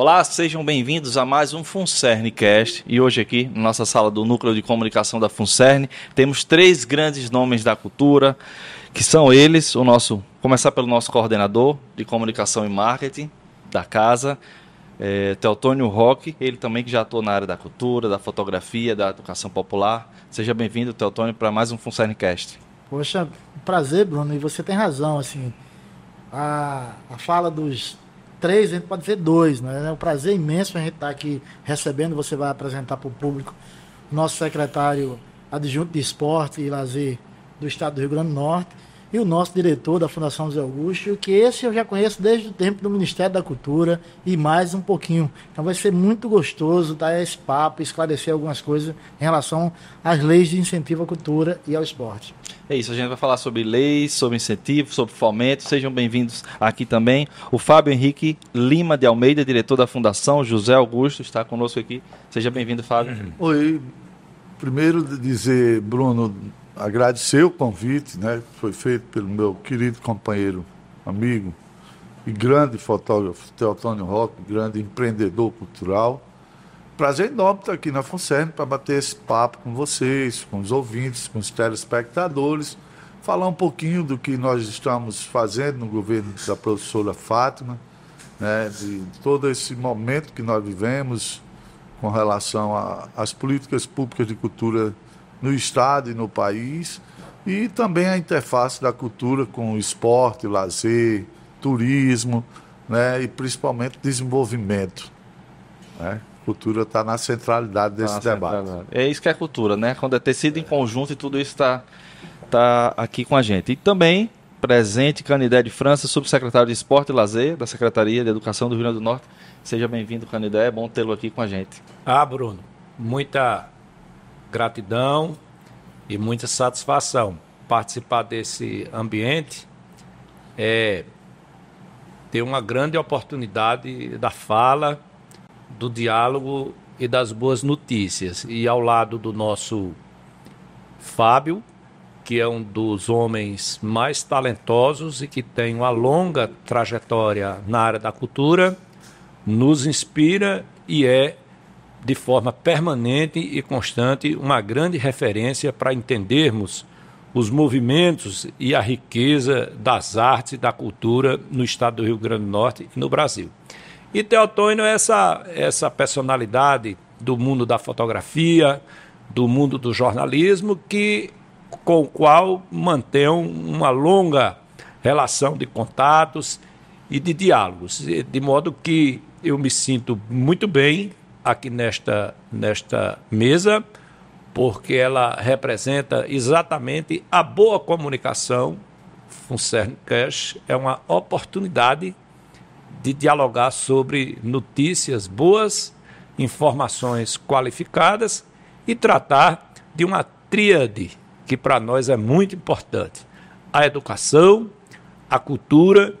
Olá, sejam bem-vindos a mais um FUNCERNcast. E hoje aqui, na nossa sala do Núcleo de Comunicação da FUNCERN, temos três grandes nomes da cultura, que são eles, o nosso, começar pelo nosso coordenador de comunicação e marketing da casa, é, Teotônio Roque, ele também que já atua na área da cultura, da fotografia, da educação popular. Seja bem-vindo, Teotônio, para mais um FUNCERNcast. Poxa, prazer, Bruno, e você tem razão, assim, a, a fala dos três, a gente pode dizer dois, né? É um prazer imenso a gente estar aqui recebendo. Você vai apresentar para o público nosso secretário adjunto de esporte e lazer do estado do Rio Grande do Norte e o nosso diretor da Fundação José Augusto, que esse eu já conheço desde o tempo do Ministério da Cultura e mais um pouquinho. Então vai ser muito gostoso dar esse papo, esclarecer algumas coisas em relação às leis de incentivo à cultura e ao esporte. É isso, a gente vai falar sobre leis, sobre incentivo, sobre fomento. Sejam bem-vindos aqui também. O Fábio Henrique Lima de Almeida, diretor da Fundação José Augusto, está conosco aqui. Seja bem-vindo, Fábio. Oi. Primeiro dizer, Bruno, agradecer o convite, né? Foi feito pelo meu querido companheiro, amigo e grande fotógrafo, Teotônio Roque, grande empreendedor cultural. Prazer enorme estar aqui na FUNCERN para bater esse papo com vocês, com os ouvintes, com os telespectadores, falar um pouquinho do que nós estamos fazendo no governo da professora Fátima, né, de todo esse momento que nós vivemos com relação às políticas públicas de cultura no Estado e no país, e também a interface da cultura com o esporte, lazer, turismo, né, e principalmente desenvolvimento. Né? cultura está na centralidade desse tá debate. Centralidade. É isso que é cultura, né? Quando é tecido em conjunto e tudo isso está tá aqui com a gente. E também presente Canidé de França, subsecretário de Esporte e Lazer da Secretaria de Educação do Rio Grande do Norte. Seja bem-vindo, Canidé. É bom tê-lo aqui com a gente. Ah, Bruno, muita gratidão e muita satisfação participar desse ambiente. É ter uma grande oportunidade da fala do diálogo e das boas notícias. E ao lado do nosso Fábio, que é um dos homens mais talentosos e que tem uma longa trajetória na área da cultura, nos inspira e é, de forma permanente e constante, uma grande referência para entendermos os movimentos e a riqueza das artes e da cultura no estado do Rio Grande do Norte e no Brasil. E Teotônio é essa, essa personalidade do mundo da fotografia, do mundo do jornalismo, que com o qual mantém uma longa relação de contatos e de diálogos, de modo que eu me sinto muito bem aqui nesta, nesta mesa, porque ela representa exatamente a boa comunicação. Funcern Cash é uma oportunidade de dialogar sobre notícias boas, informações qualificadas e tratar de uma tríade que para nós é muito importante: a educação, a cultura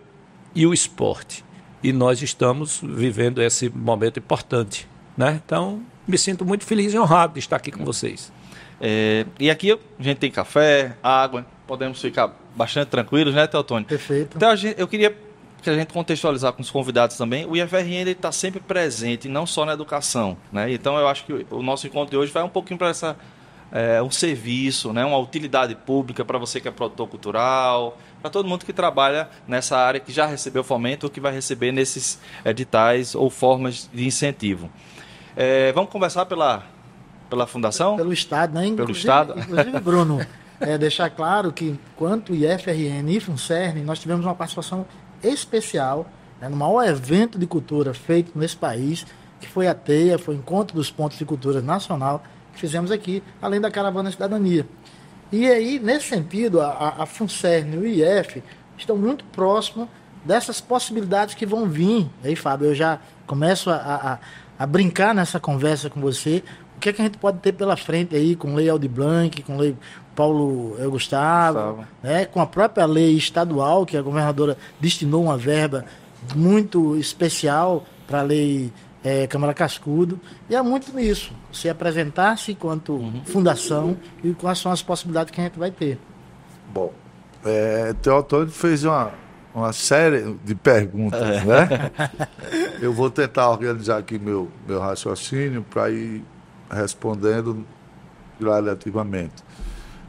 e o esporte. E nós estamos vivendo esse momento importante. Né? Então, me sinto muito feliz e honrado de estar aqui com vocês. É, e aqui a gente tem café, água, podemos ficar bastante tranquilos, né, Teotônio? Perfeito. Então, eu queria que a gente contextualizar com os convidados também, o IFRN está sempre presente, não só na educação. Né? Então, eu acho que o nosso encontro de hoje vai um pouquinho para essa é, um serviço, né? uma utilidade pública para você que é produtor cultural, para todo mundo que trabalha nessa área que já recebeu fomento ou que vai receber nesses editais ou formas de incentivo. É, vamos conversar pela, pela fundação? Pelo Estado, né? Inclusive, Pelo Estado. Inclusive, Bruno, é, deixar claro que, quanto IFRN e FUNCERN, nós tivemos uma participação especial né, no maior evento de cultura feito nesse país, que foi a TEIA, foi o Encontro dos Pontos de Cultura Nacional, que fizemos aqui, além da Caravana Cidadania. E aí, nesse sentido, a, a FUNCERN e o IF estão muito próximos dessas possibilidades que vão vir. Aí, Fábio, eu já começo a, a, a brincar nessa conversa com você. O que, é que a gente pode ter pela frente aí com Lei Aldi Blanc, com Lei Paulo Gustavo, Gustavo. Né, com a própria lei estadual, que a governadora destinou uma verba muito especial para a lei é, Câmara Cascudo, e é muito nisso, se apresentar-se enquanto uhum. fundação e quais são as possibilidades que a gente vai ter. Bom, é, Teotônio fez uma, uma série de perguntas, é. né? eu vou tentar organizar aqui meu, meu raciocínio para ir respondendo gradativamente.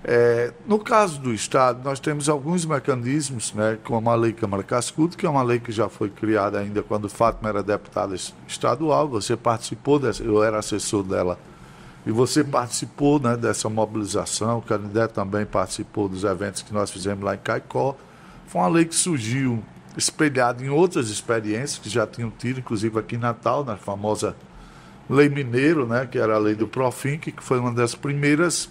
É, no caso do Estado, nós temos alguns mecanismos, né, como a Lei Câmara Cascudo, que é uma lei que já foi criada ainda quando Fátima era deputada estadual. Você participou, dessa, eu era assessor dela, e você participou né, dessa mobilização. O Canindé também participou dos eventos que nós fizemos lá em Caicó. Foi uma lei que surgiu espelhada em outras experiências que já tinham tido, inclusive aqui em Natal, na famosa Lei Mineiro, né, que era a lei do Profinc, que foi uma das primeiras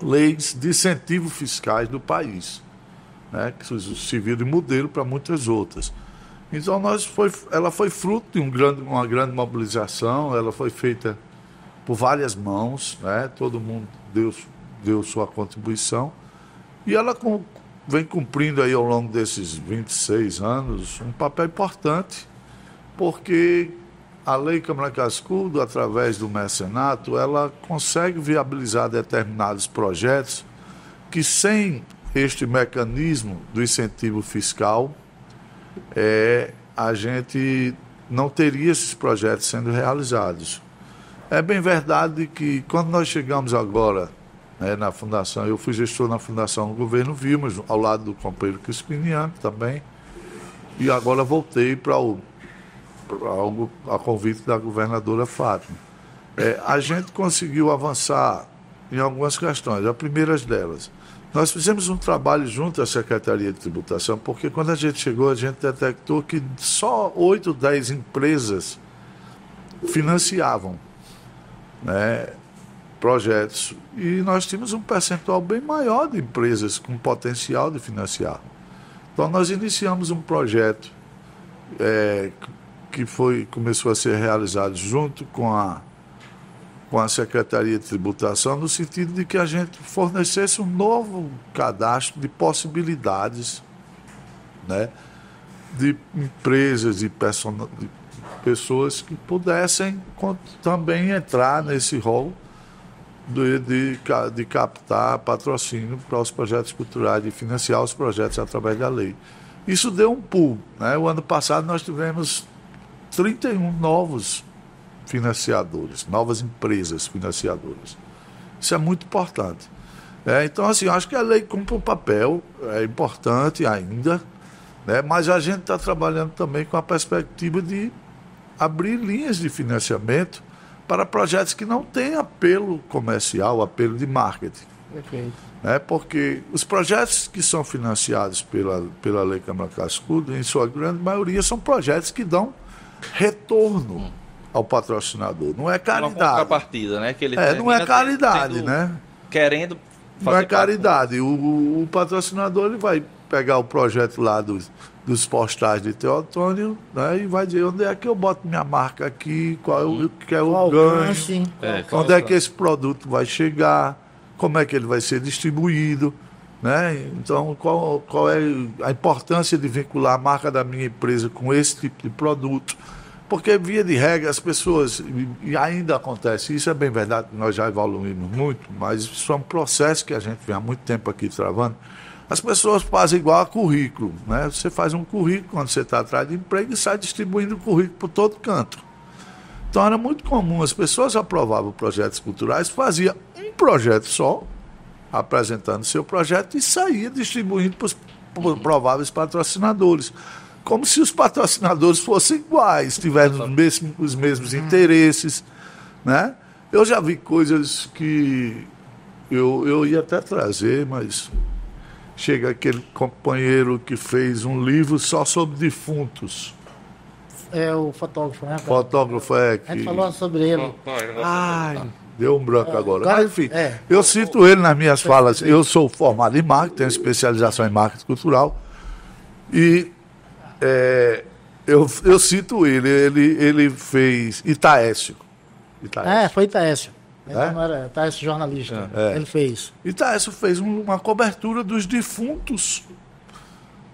leis de incentivo fiscais do país, né, que serviu de modelo para muitas outras. Então nós foi, ela foi fruto de um grande, uma grande mobilização, ela foi feita por várias mãos, né, todo mundo deu, deu sua contribuição, e ela vem cumprindo aí ao longo desses 26 anos um papel importante, porque a Lei Câmara Cascudo, através do mecenato, ela consegue viabilizar determinados projetos que, sem este mecanismo do incentivo fiscal, é, a gente não teria esses projetos sendo realizados. É bem verdade que, quando nós chegamos agora né, na Fundação, eu fui gestor na Fundação do Governo Vilmas, ao lado do companheiro Crispiniano também, e agora voltei para o algo a convite da governadora Fátima. É, a gente conseguiu avançar em algumas questões. A primeira delas, nós fizemos um trabalho junto à Secretaria de Tributação, porque quando a gente chegou, a gente detectou que só 8, 10 empresas financiavam né, projetos. E nós tínhamos um percentual bem maior de empresas com potencial de financiar. Então, nós iniciamos um projeto é, que foi, começou a ser realizado junto com a, com a Secretaria de Tributação, no sentido de que a gente fornecesse um novo cadastro de possibilidades né, de empresas e de pessoas que pudessem também entrar nesse rol de, de, de captar patrocínio para os projetos culturais, de financiar os projetos através da lei. Isso deu um pulo. Né? O ano passado nós tivemos 31 novos financiadores, novas empresas financiadoras. Isso é muito importante. É, então, assim, acho que a lei cumpre um papel, é importante ainda, né, mas a gente está trabalhando também com a perspectiva de abrir linhas de financiamento para projetos que não têm apelo comercial, apelo de marketing. Perfeito. Né, porque os projetos que são financiados pela, pela Lei Câmara Cascudo, em sua grande maioria, são projetos que dão retorno ao patrocinador. Não é caridade. Uma contrapartida, né? Que ele é, não é caridade, tendo, né? Querendo Não é caridade. O, o, patrocinador ele vai pegar o projeto lá dos, dos postais de Teotônio né, e vai dizer onde é que eu boto minha marca aqui, qual, hum. que é o qual ganho, é, onde é que esse produto vai chegar, como é que ele vai ser distribuído. Né? Então, qual, qual é a importância de vincular a marca da minha empresa com esse tipo de produto? Porque, via de regra, as pessoas, e ainda acontece, isso é bem verdade, nós já evoluímos muito, mas isso é um processo que a gente vem há muito tempo aqui travando. As pessoas fazem igual a currículo. Né? Você faz um currículo quando você está atrás de emprego e sai distribuindo o currículo por todo canto. Então, era muito comum, as pessoas aprovavam projetos culturais, faziam um projeto só, apresentando seu projeto e saía distribuindo para os prováveis patrocinadores. Como se os patrocinadores fossem iguais, tivessem os mesmos, os mesmos interesses. Né? Eu já vi coisas que eu, eu ia até trazer, mas chega aquele companheiro que fez um livro só sobre defuntos. É o fotógrafo, né? Fotógrafo é que. A gente falou sobre ele. Ai, Deu um branco é, agora. Mas, enfim, é. eu cito ele nas minhas falas. Eu sou formado em marketing, tenho especialização em marketing cultural. E é, eu, eu cito ele. Ele, ele fez Itaécio. Itaécio. É, foi Itaécio. É? Não era Itaécio jornalista. É. Ele fez. Itaécio fez uma cobertura dos defuntos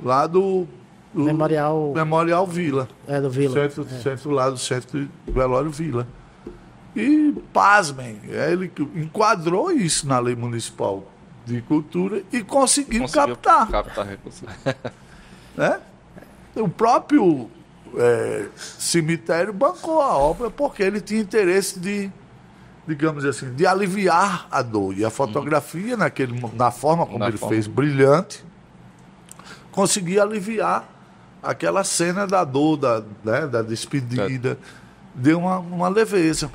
lá do, do Memorial... Memorial Vila. É, do Vila. Centro, é. centro lá do Centro Velório Vila. E, pasmem, ele enquadrou isso na lei municipal de cultura e conseguiu, conseguiu captar. captar né? O próprio é, cemitério bancou a obra porque ele tinha interesse de, digamos assim, de aliviar a dor. E a fotografia, naquele, na forma como Na ele forma. fez, brilhante, conseguia aliviar aquela cena da dor, da, né, da despedida, deu uma, uma leveza.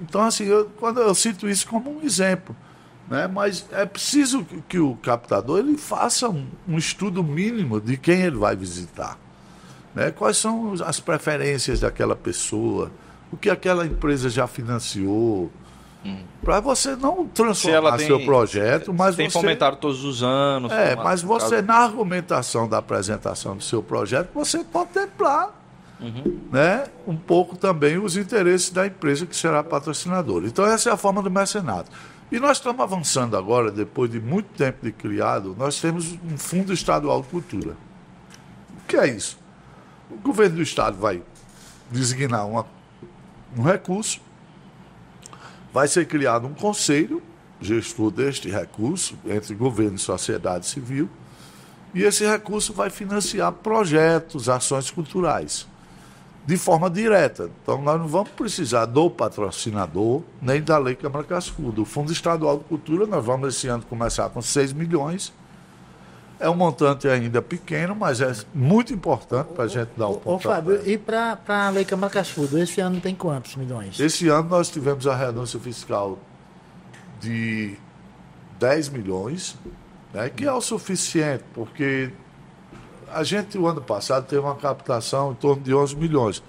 Então, assim, eu, quando eu cito isso como um exemplo, né, mas é preciso que, que o captador ele faça um, um estudo mínimo de quem ele vai visitar. Né, quais são as preferências daquela pessoa, o que aquela empresa já financiou, para você não Hum. Transformar tem, seu projeto, mas tem você... fomentado todos os anos. É, mas você, caso- na argumentação da apresentação do seu projeto, você contemplar Uhum. né, um pouco também os interesses da empresa que será patrocinadora. Então, essa é a forma do mecenato. E nós estamos avançando agora, depois de muito tempo de criado, nós temos um Fundo Estadual de Cultura. O que é isso? O governo do Estado vai designar uma, um recurso, vai ser criado um conselho gestor deste recurso entre governo e sociedade civil, e esse recurso vai financiar projetos, ações culturais, de forma direta. Então, nós não vamos precisar do patrocinador, nem da Lei Câmara Cascudo. O Fundo Estadual de Cultura, nós vamos esse ano começar com 6 milhões. É um montante ainda pequeno, mas é muito importante para a gente dar Ô, ponto. Fábio, e para a Lei Câmara Cascudo, esse ano tem quantos milhões? Esse ano nós tivemos a renúncia fiscal de 10 milhões, né, que é o suficiente, porque a gente, o ano passado, teve uma captação em torno de 11 milhões.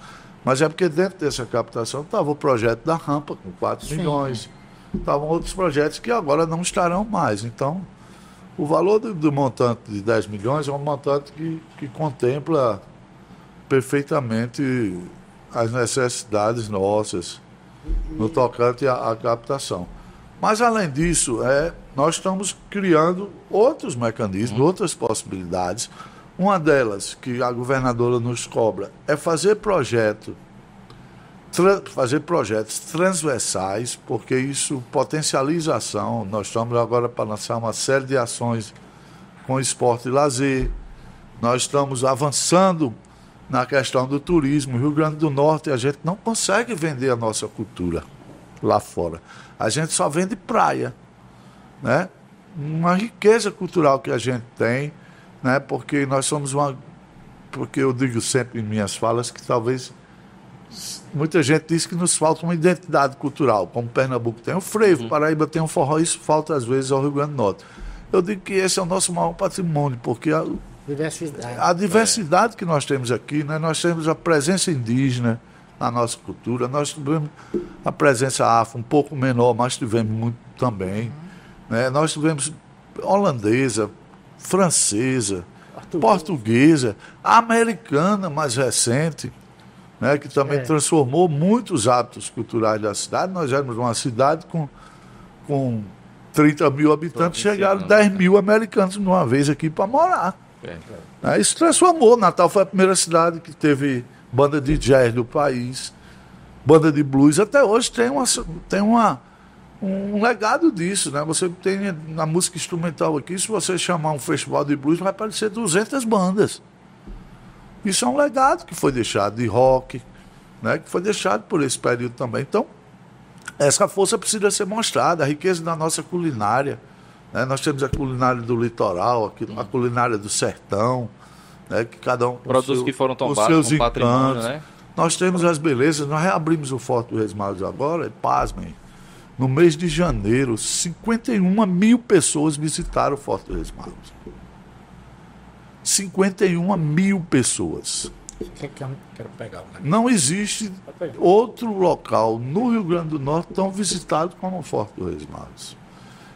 Mas é porque dentro dessa captação estava o projeto da rampa, com 4 Sim. milhões. Estavam outros projetos que agora não estarão mais. Então, o valor do, do montante de 10 milhões é um montante que, que contempla perfeitamente as necessidades nossas no tocante à, à captação. Mas, além disso, é, nós estamos criando outros mecanismos, outras possibilidades. Uma delas, que a governadora nos cobra, é fazer projeto, fazer projetos transversais, porque isso potencializa a ação. Nós estamos agora para lançar uma série de ações com esporte e lazer. Nós estamos avançando na questão do turismo. Rio Grande do Norte, a gente não consegue vender a nossa cultura lá fora. A gente só vende praia, né? Uma riqueza cultural que a gente tem, né? Porque nós somos uma porque eu digo sempre em minhas falas que talvez muita gente diz que nos falta uma identidade cultural, como Pernambuco tem o frevo, Paraíba tem o forró, isso falta às vezes ao Rio Grande do Norte. Eu digo que esse é o nosso maior patrimônio, porque a, Diversidade. a diversidade que nós temos aqui, né? nós temos a presença indígena na nossa cultura, nós tivemos a presença afro um pouco menor, mas tivemos muito também. Né? Nós tivemos holandesa, francesa, portuguesa, americana mais recente, né? que também É. transformou muitos hábitos culturais da cidade. Nós éramos uma cidade com, com 30 mil habitantes, chegaram 10 mil americanos de uma vez aqui para morar. É. Né? Isso transformou. Natal foi a primeira cidade que teve banda de jazz do país, banda de blues. Até hoje tem, uma, tem uma, um legado disso. Né? Você tem na música instrumental aqui, se você chamar um festival de blues, vai aparecer 200 bandas. Isso é um legado que foi deixado de rock, né? que foi deixado por esse período também. Então, essa força precisa ser mostrada, a riqueza da nossa culinária. né? Nós temos a culinária do litoral, aqui, a culinária do sertão, né? que cada um Produtos seu- que foram tombados seus encantos. né? Nós temos as belezas, nós reabrimos o Forte do Resmados agora, e pasmem, no mês de janeiro, 51 mil pessoas visitaram o Forte do Resmados. 51 mil pessoas. Um Não existe outro local no Rio Grande do Norte tão visitado como o Forte do Reis Magos.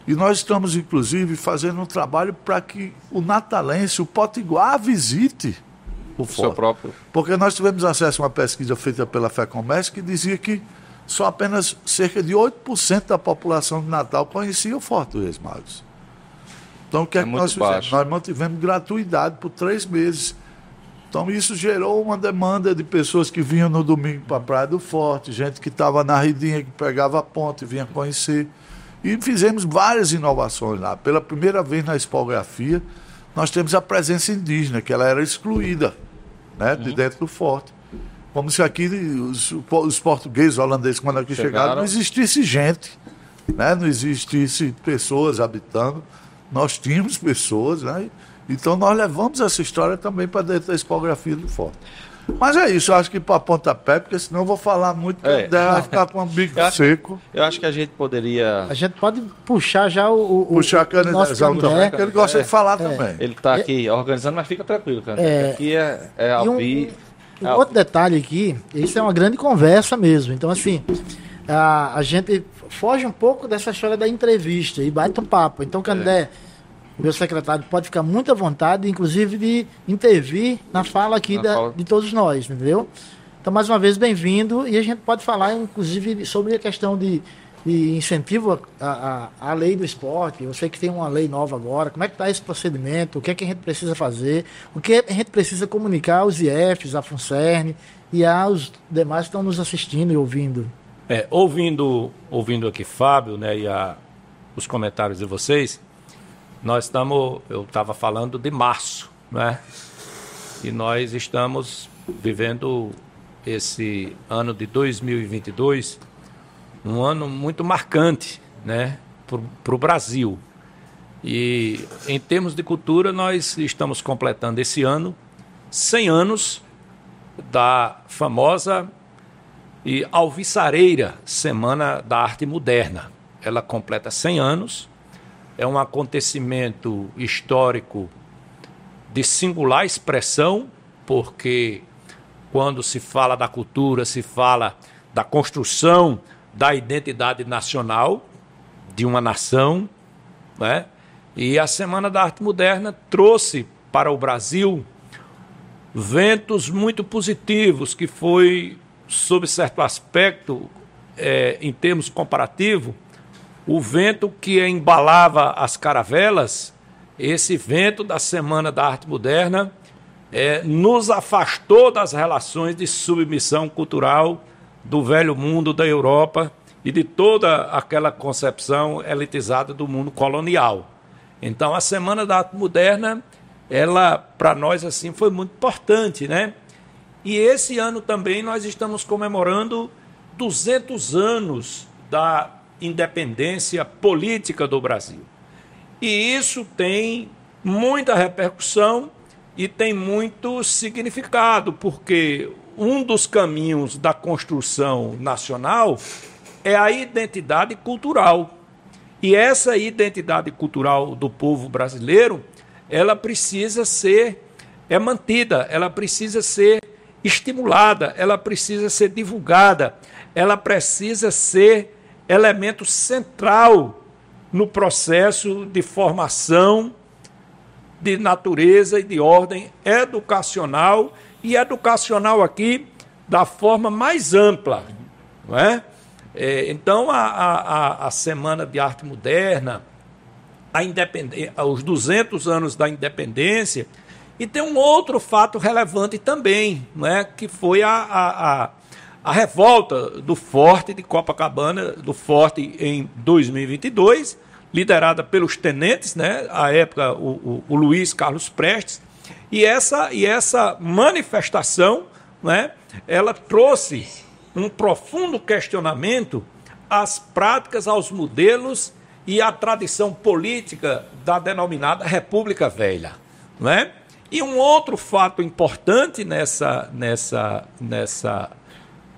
E nós estamos, inclusive, fazendo um trabalho para que o natalense, o potiguar, visite o O seu Forte. próprio. Porque nós tivemos acesso a uma pesquisa feita pela FEComércio que dizia que só apenas cerca de 8% da população de Natal conhecia o Forte do Reis Magos. Então, o que é, É que nós fizemos? baixo. Nós mantivemos gratuidade por três meses. Então, isso gerou uma demanda de pessoas que vinham no domingo para a Praia do Forte, gente que estava na Ridinha, que pegava a ponte e vinha conhecer. E fizemos várias inovações lá. Pela primeira vez na expografia, nós temos a presença indígena, que ela era excluída. né, de dentro do forte. Como se aqui os, os portugueses, holandeses, quando aqui chegaram, Chegaram. não existisse gente, né, não existisse pessoas habitando. Nós tínhamos pessoas, né? Então nós levamos essa história também para dentro da expografia do forte. Mas é isso, eu acho que para pontapé, porque senão eu vou falar muito, porque É. a ideia vai ficar com o bico Eu acho- seco. Eu acho que a gente poderia. A gente pode puxar já o. o Puxar a canalização também, que ele gosta de falar É. também. Ele está aqui organizando, mas fica tranquilo, cara. É. Aqui é, é ao um, vivo. um É outro detalhe aqui, isso é uma grande conversa mesmo. Então, assim, a, a gente foge um pouco dessa história da entrevista e bate um papo. Então, Candé, meu secretário, pode ficar muito à vontade, inclusive, de intervir na fala aqui Na da- fala. de todos nós, entendeu? Então, mais uma vez, bem-vindo. E a gente pode falar, inclusive, sobre a questão de, de incentivo à, à, à lei do esporte. Eu sei que tem uma lei nova agora. Como é que está esse procedimento? O que é que a gente precisa fazer? O que a gente precisa comunicar aos IFs, à FUNCERN e aos demais que estão nos assistindo e ouvindo? É, ouvindo, ouvindo aqui Fábio, né, e a- os comentários de vocês, nós estamos, eu estava falando de março, né? E nós estamos vivendo esse ano de 2022, um ano muito marcante, né, para o Brasil. E em termos de cultura, nós estamos completando esse ano 100 anos da famosa e alvissareira Semana da Arte Moderna. Ela completa 100 anos, é um acontecimento histórico de singular expressão, porque quando se fala da cultura, se fala da construção da identidade nacional de uma nação, né? E a Semana da Arte Moderna trouxe para o Brasil ventos muito positivos, que foi, sob certo aspecto, é, em termos comparativos, o vento que embalava as caravelas, esse vento da Semana da Arte Moderna, é, nos afastou das relações de submissão cultural do velho mundo da Europa e de toda aquela concepção elitizada do mundo colonial. Então, a Semana da Arte Moderna, ela, para nós, assim, foi muito importante, né? E esse ano também nós estamos comemorando 200 anos da independência política do Brasil. E isso tem muita repercussão e tem muito significado, porque um dos caminhos da construção nacional é a identidade cultural. E essa identidade cultural do povo brasileiro, ela precisa ser é mantida, ela precisa ser estimulada, ela precisa ser divulgada, ela precisa ser elemento central no processo de formação de natureza e de ordem educacional e educacional aqui da forma mais ampla, não é? É, então a, a, a Semana de Arte Moderna, a independência, os 200 anos da independência e tem um outro fato relevante também, não é? Que foi a, a, a, a revolta do Forte de Copacabana, do Forte em 2022 liderada pelos tenentes, né? À época o, o, o Luiz Carlos Prestes, e essa e essa manifestação, né? Ela trouxe um profundo questionamento às práticas, aos modelos e à tradição política da denominada República Velha, não é? E um outro fato importante nessa nessa nessa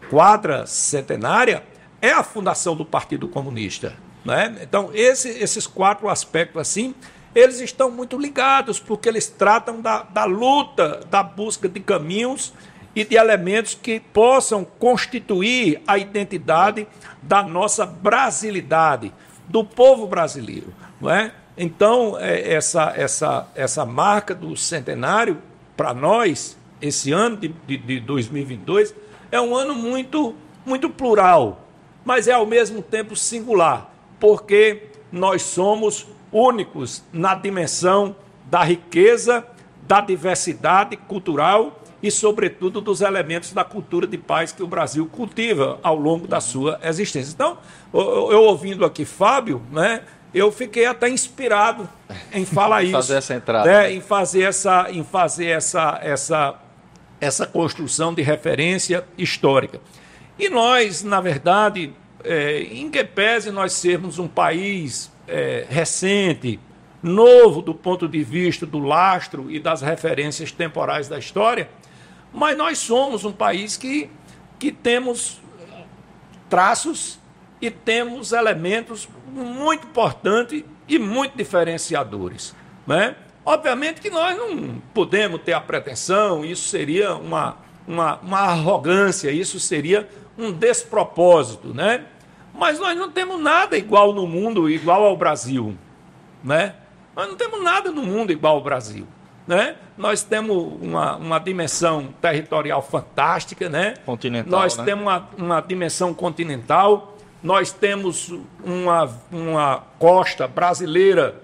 quadra centenária é a fundação do Partido Comunista. Né? Então, esse, esses quatro aspectos, assim, eles estão muito ligados, porque eles tratam da, da luta, da busca de caminhos e de elementos que possam constituir a identidade da nossa brasilidade, do povo brasileiro. Não é? Então, é, essa, essa, essa marca do centenário, para nós, esse ano de, de, de 2022, é um ano muito, muito plural, mas é ao mesmo tempo singular porque nós somos únicos na dimensão da riqueza, da diversidade cultural e, sobretudo, dos elementos da cultura de paz que o Brasil cultiva ao longo da sua existência. Então, eu, eu ouvindo aqui Fábio, né, eu fiquei até inspirado em falar isso. fazer essa entrada. Né, em fazer essa, em fazer essa, essa essa construção de referência histórica. E nós, na verdade, é, em que pese nós sermos um país é, recente, novo do ponto de vista do lastro e das referências temporais da história, mas nós somos um país que, que temos traços e temos elementos muito importantes e muito diferenciadores. Né? Obviamente que nós não podemos ter a pretensão, isso seria uma, uma, uma arrogância, isso seria um despropósito, né? Mas nós não temos nada igual no mundo, igual ao Brasil, né? Nós não temos nada no mundo igual ao Brasil, né? Nós temos uma, uma dimensão territorial fantástica, né? Continental, Nós né? temos uma, uma dimensão continental, nós temos uma, uma costa brasileira,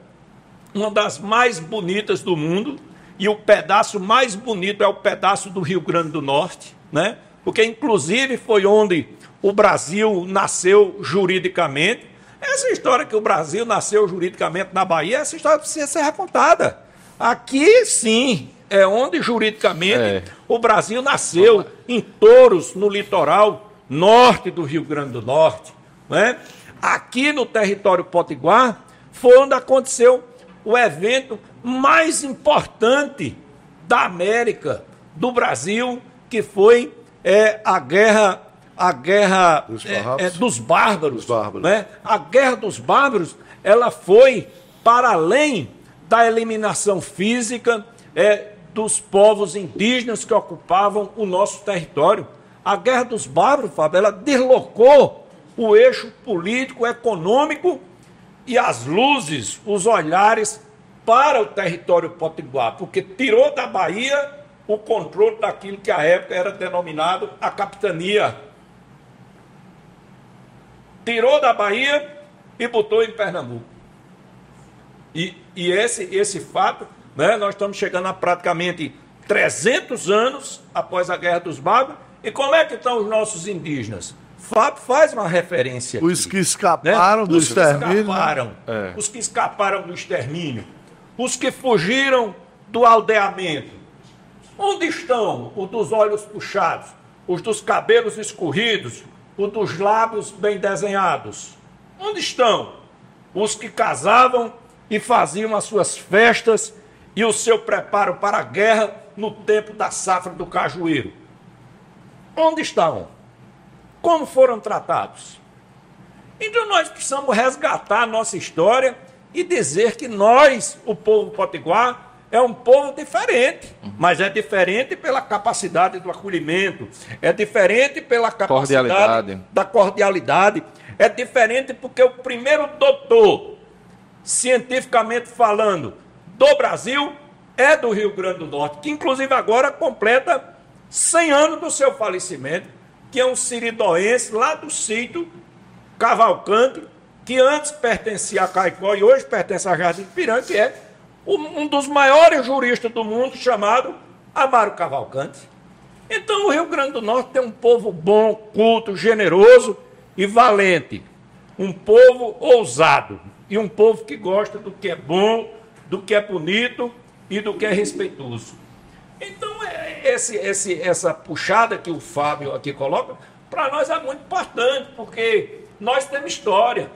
uma das mais bonitas do mundo, e o pedaço mais bonito é o pedaço do Rio Grande do Norte, né? Porque inclusive foi onde o Brasil nasceu juridicamente. Essa história que o Brasil nasceu juridicamente na Bahia, essa história precisa ser recontada. Aqui sim é onde juridicamente É. o Brasil nasceu, em Touros, no litoral norte do Rio Grande do Norte. Né? Aqui no território potiguar foi onde aconteceu o evento mais importante da América, do Brasil, que foi é, a guerra a guerra Dos é, é, dos bárbaros, Dos bárbaros. né? A guerra dos bárbaros, ela foi para além da eliminação física é, dos povos indígenas que ocupavam o nosso território. A guerra dos bárbaros, Fábio, ela deslocou o eixo político, econômico e as luzes, os olhares para o território potiguar, porque tirou da Bahia o controle daquilo que à época era denominado a capitania tirou da Bahia e botou em Pernambuco. E, e esse, esse fato, né, nós estamos chegando a praticamente 300 anos após a Guerra dos Bárbaros. E como é que estão os nossos indígenas? Fábio faz uma referência. aqui, Os que escaparam né? do os que extermínio. né? escaparam, É. os que escaparam do extermínio, os que fugiram do aldeamento. Onde estão os dos olhos puxados, os dos cabelos escorridos, os dos lábios bem desenhados? Onde estão os que casavam e faziam as suas festas e o seu preparo para a guerra no tempo da safra do cajueiro? Onde estão? Como foram tratados? Então nós precisamos resgatar a nossa história e dizer que nós, o povo potiguar, é um povo diferente, mas é diferente pela capacidade do acolhimento, é diferente pela capacidade Cordialidade. da cordialidade, é diferente porque o primeiro doutor, cientificamente falando, do Brasil é do Rio Grande do Norte, que inclusive agora completa 100 anos do seu falecimento, que é um siridoense lá do sítio Cavalcante, que antes pertencia a Caicó e hoje pertence a Jardim do Piranga, que é um dos maiores juristas do mundo, chamado Amaro Cavalcante. Então, o Rio Grande do Norte tem um povo bom, culto, generoso e valente. Um povo ousado. E um povo que gosta do que é bom, do que é bonito e do que é respeitoso. Então, é- esse, esse, essa puxada que o Fábio aqui coloca, para nós é muito importante, porque nós temos história.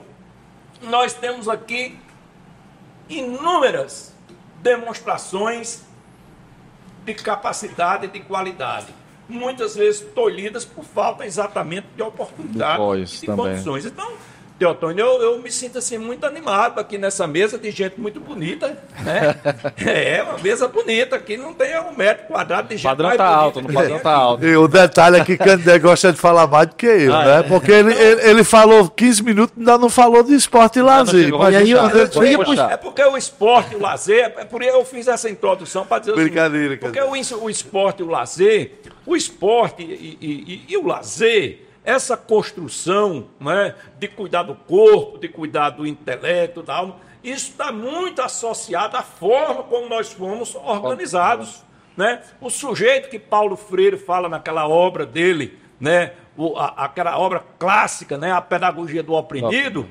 Nós temos aqui inúmeras demonstrações de capacidade e de qualidade. Muitas vezes tolhidas por falta exatamente de oportunidade e de também. condições. Então, Teotônio, eu, eu me sinto assim muito animado aqui nessa mesa de gente muito bonita, né? é, uma mesa bonita, aqui não tem um metro quadrado de gente O padrão mais tá bonita alto, que o padrão tem tá alto. E o detalhe é que Candé gosta de falar mais do que eu, Ah, né? é. Porque ele, ele, ele falou 15 minutos e ainda não falou de esporte e lazer. Mas aí vai chega, puxar. É porque o esporte e o lazer, é por isso eu fiz essa introdução para dizer o seguinte, Brincadeira, Porque Cadê? o, o esporte e o lazer, o esporte e, e- e- e o lazer, essa construção né, de cuidar do corpo, de cuidar do intelecto, da alma, isso está muito associado à forma como nós fomos organizados. Né? O sujeito que Paulo Freire fala naquela obra dele, né, o- a- aquela obra clássica, né, a pedagogia do oprimido,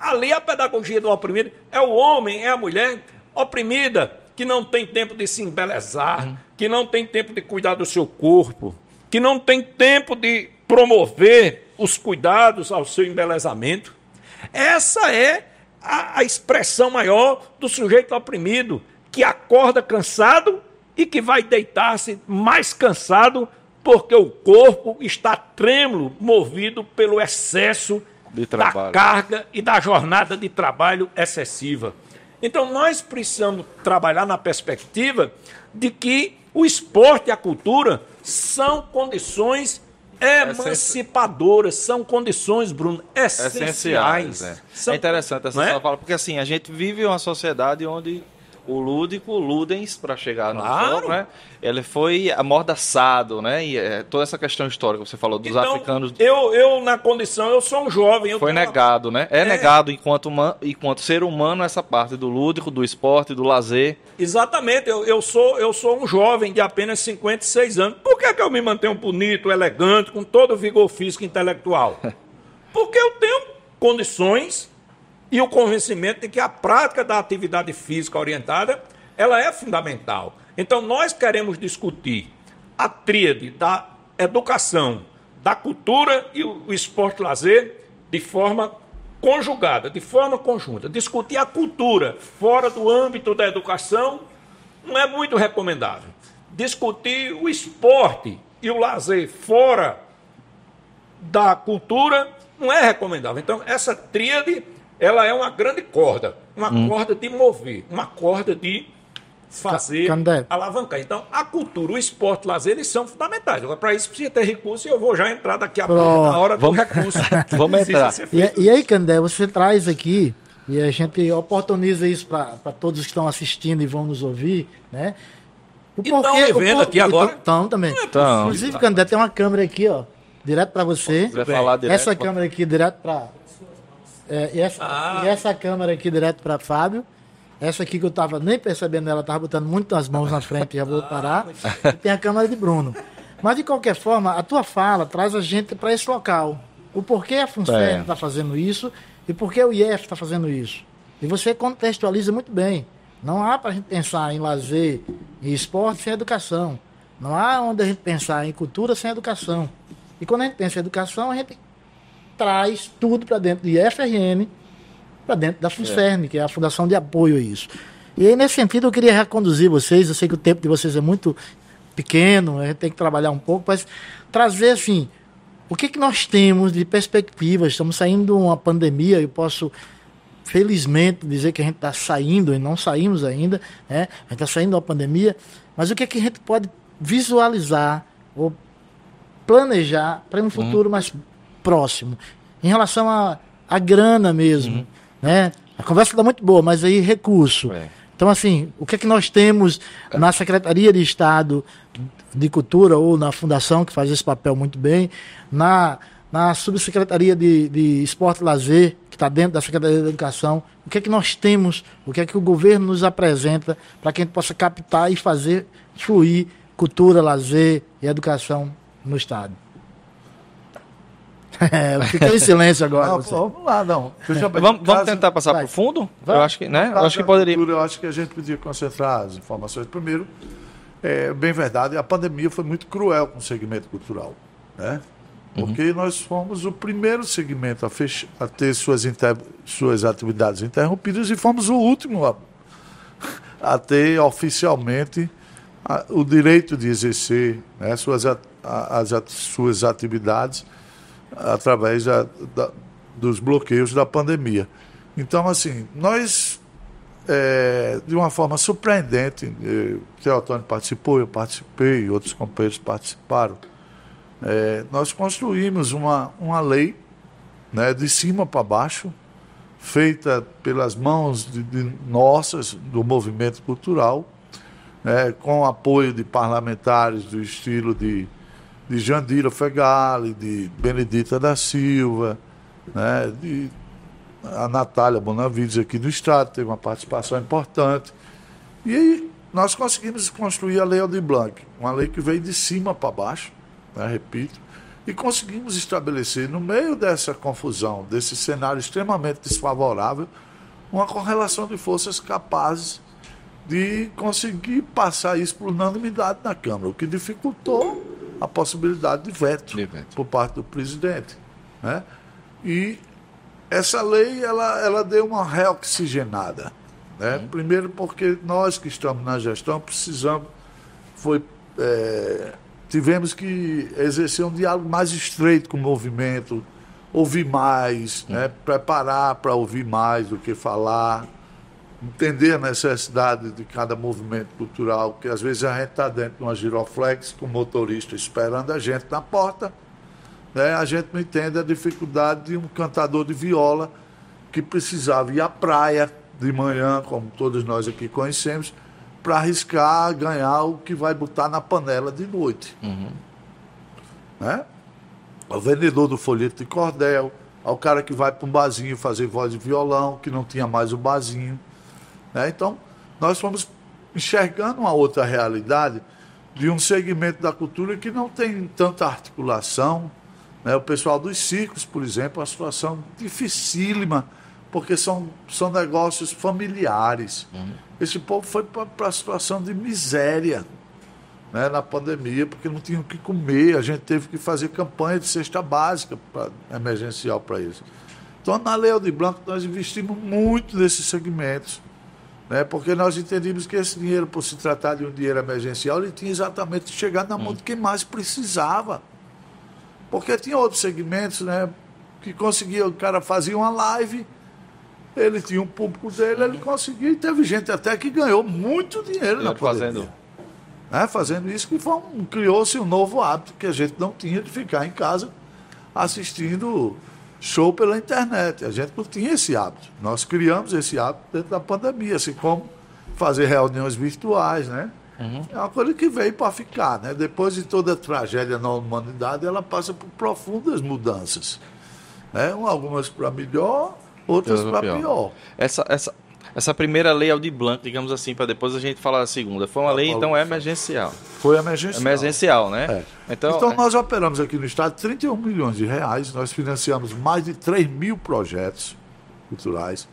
Ali a pedagogia do oprimido é o homem, é a mulher oprimida, que não tem tempo de se embelezar, que não tem tempo de cuidar do seu corpo, que não tem tempo de promover os cuidados ao seu embelezamento. Essa é a, a expressão maior do sujeito oprimido, que acorda cansado e que vai deitar-se mais cansado porque o corpo está trêmulo, movido pelo excesso da carga e da jornada de trabalho excessiva. Então, nós precisamos trabalhar na perspectiva de que o esporte e a cultura são condições emancipadoras, são condições, Bruno, essenciais. essenciais é. São, é interessante essa é? fala, porque assim, a gente vive uma sociedade onde o lúdico, o Ludens, para chegar no claro. jogo, né? Ele foi amordaçado, né? E é, toda essa questão histórica que você falou dos então, africanos. Eu, eu, na condição, eu sou um jovem. foi negado, uma... né? É, é, negado enquanto, enquanto ser humano essa parte do lúdico, do esporte, do lazer. Exatamente, eu, eu, sou, eu sou um jovem de apenas 56 anos. Por que, que eu me mantenho bonito, elegante, com todo o vigor físico e intelectual? Porque eu tenho condições e o convencimento de que a prática da atividade física orientada ela é fundamental. Então, nós queremos discutir a tríade da educação, da cultura e o esporte lazer de forma conjugada, de forma conjunta. Discutir a cultura fora do âmbito da educação não é muito recomendável. Discutir o esporte e o lazer fora da cultura não é recomendável. Então, essa tríade ela é uma grande corda, uma hum. corda de mover, uma corda de fazer Candé. alavancar. Então, a cultura, o esporte, o lazer, eles são fundamentais. Agora, para isso precisa ter recurso e eu vou já entrar daqui a pouco na hora do Vamos... recurso. Vamos entrar. E, e, aí, Candé, você traz aqui, e a gente oportuniza isso para todos que estão assistindo e vão nos ouvir, né? O e porquê, estão vendo aqui agora? Estão também. Então, Inclusive, Candé, tem uma câmera aqui, ó, direto para você. Falar direto, Essa câmera aqui, direto para é, e, essa, ah. e essa câmera aqui direto para Fábio. Essa aqui que eu tava nem percebendo ela, tava botando muitas mãos na frente, já vou parar. E tem a câmera de Bruno. Mas de qualquer forma, a tua fala traz a gente para esse local. O porquê a FUNSER está é. fazendo isso e por que o IEF está fazendo isso. E você contextualiza muito bem. Não há para a gente pensar em lazer e esporte sem educação. Não há onde a gente pensar em cultura sem educação. E quando a gente pensa em educação, a gente traz tudo para dentro de FRN, para dentro da FUNCERN, é. que é a Fundação de Apoio a isso. E aí, nesse sentido, eu queria reconduzir vocês. Eu sei que o tempo de vocês é muito pequeno, a gente tem que trabalhar um pouco, mas trazer assim. O que, que nós temos de perspectivas? Estamos saindo de uma pandemia, eu posso felizmente dizer que a gente está saindo e não saímos ainda, né? a gente está saindo da pandemia, mas o que, é que a gente pode visualizar ou planejar para um futuro hum. mais próximo. Em relação a, a grana mesmo, uhum. né? A conversa está muito boa, mas aí recurso. É. Então, assim, o que é que nós temos na Secretaria de Estado de Cultura ou na Fundação, que faz esse papel muito bem, na, na Subsecretaria de, de Esporte e Lazer, que está dentro da Secretaria de Educação, o que é que nós temos, o que é que o governo nos apresenta para que a gente possa captar e fazer fluir cultura, lazer e educação no Estado. É, fiquei em silêncio agora. Não, vamos lá, não. vamos, vamos tentar passar para o fundo? Vai. Eu acho que, né? Eu acho que poderia. Eu acho que a gente podia concentrar as informações. Primeiro, é bem verdade, a pandemia foi muito cruel com o segmento cultural, né? Porque uhum. nós fomos o primeiro segmento a, fech... a ter suas, inter... suas atividades interrompidas e fomos o último a, a ter oficialmente a... o direito de exercer né, suas, a... as suas atividades através da, da, dos bloqueios da pandemia. Então, assim, nós, é, de uma forma surpreendente, eh, o Teotônio participou, eu participei, outros companheiros participaram, é, nós construímos uma, uma lei né, de cima para baixo, feita pelas mãos de, de nossas, do movimento cultural, né, com apoio de parlamentares do estilo de de Jandira Fegali, de Benedita da Silva, né, de a Natália Bonavides aqui do Estado, teve uma participação importante. E aí nós conseguimos construir a Lei Aldir Blanc, uma lei que veio de cima para baixo, né, repito, e conseguimos estabelecer, no meio dessa confusão, desse cenário extremamente desfavorável, uma correlação de forças capazes de conseguir passar isso por unanimidade na Câmara, o que dificultou a possibilidade de veto, De veto. por parte do presidente. Né? E essa lei ela, ela deu uma reoxigenada. Né? Primeiro porque nós que estamos na gestão precisamos, foi, é, tivemos que exercer um diálogo mais estreito com o movimento, ouvir mais, né? preparar para ouvir mais do que falar, entender a necessidade de cada movimento cultural, que às vezes a gente está dentro de uma giroflex com o motorista esperando a gente na porta, né? a gente não entende a dificuldade de um cantador de viola que precisava ir à praia de manhã, como todos nós aqui conhecemos, para arriscar ganhar o que vai botar na panela de noite. Né? O vendedor do folheto de cordel, ao cara que vai para um barzinho fazer voz de violão, que não tinha mais o barzinho. Né? Então, nós fomos enxergando uma outra realidade de um segmento da cultura que não tem tanta articulação. né? O pessoal dos circos, por exemplo, é uma situação dificílima, porque são, são negócios familiares. Esse povo foi para a situação de miséria né, na pandemia, porque não tinham o que comer. A gente teve que fazer campanha de cesta básica pra, emergencial para isso. Então, na Lei de Blanco, nós investimos muito nesses segmentos, né, porque nós entendíamos que esse dinheiro, por se tratar de um dinheiro emergencial, ele tinha exatamente chegado na mão de quem mais precisava. Porque tinha outros segmentos né, que conseguia, o cara fazia uma live, ele tinha um público dele, ele conseguia, e teve gente até que ganhou muito dinheiro na pandemia fazendo. né, fazendo isso, que um- criou-se um novo hábito que a gente não tinha de ficar em casa assistindo show pela internet. A gente não tinha esse hábito. Nós criamos esse hábito dentro da pandemia, assim como fazer reuniões virtuais, né? É uma coisa que veio para ficar, né? Depois de toda a tragédia na humanidade, ela passa por profundas mudanças. Né? Algumas para melhor, outras para pior. pior. Essa, essa, essa primeira lei Aldir Blanc, digamos assim, para depois a gente falar da segunda, foi uma Tá lei, então, emergencial. Foi emergencial. Emergencial, né? É. Então, Então, é- nós operamos aqui no Estado 31 milhões de reais, nós financiamos mais de 3 mil projetos culturais,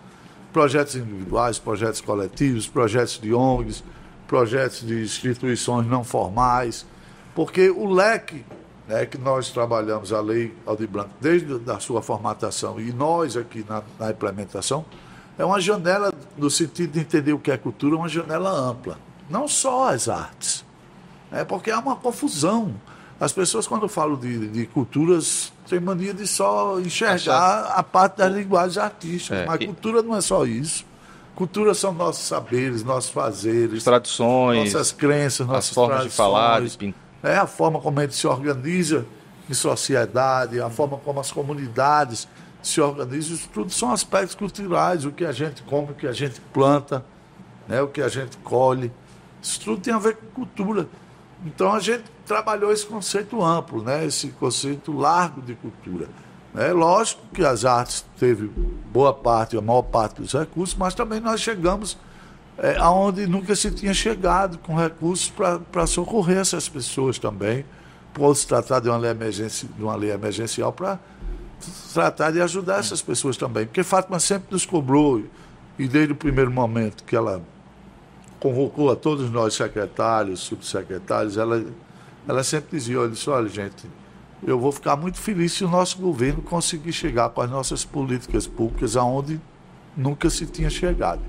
projetos individuais, projetos coletivos, projetos de ONGs, projetos de instituições não formais, porque o leque né, que nós trabalhamos a lei Aldir Blanc desde a sua formatação e nós aqui na, na implementação, é uma janela, no sentido de entender o que é cultura, uma janela ampla. Não só as artes, é porque há uma confusão. As pessoas, quando falam de, de culturas, têm mania de só enxergar a parte das linguagens artísticas. É, Mas e- cultura não é só isso. Cultura são nossos saberes, nossos fazeres, tradições, nossas crenças, nossas as formas de falar, de é a forma como a gente se organiza em sociedade, a forma como as comunidades se organizam, isso tudo são aspectos culturais, o que a gente come, o que a gente planta, né, o que a gente colhe, isso tudo tem a ver com cultura. Então a gente trabalhou esse conceito amplo, né, esse conceito largo de cultura. É lógico que as artes teve boa parte, a maior parte dos recursos, mas também nós chegamos é, aonde nunca se tinha chegado com recursos para socorrer essas pessoas também, por se tratar de uma lei, emergenci, de uma lei emergencial para tratar de ajudar essas pessoas também. Porque Fátima sempre nos cobrou, e desde o primeiro momento que ela convocou a todos nós secretários, subsecretários, ela, ela sempre dizia, olha, disse, olha gente, eu vou ficar muito feliz se o nosso governo conseguir chegar com as nossas políticas públicas aonde nunca se tinha chegado.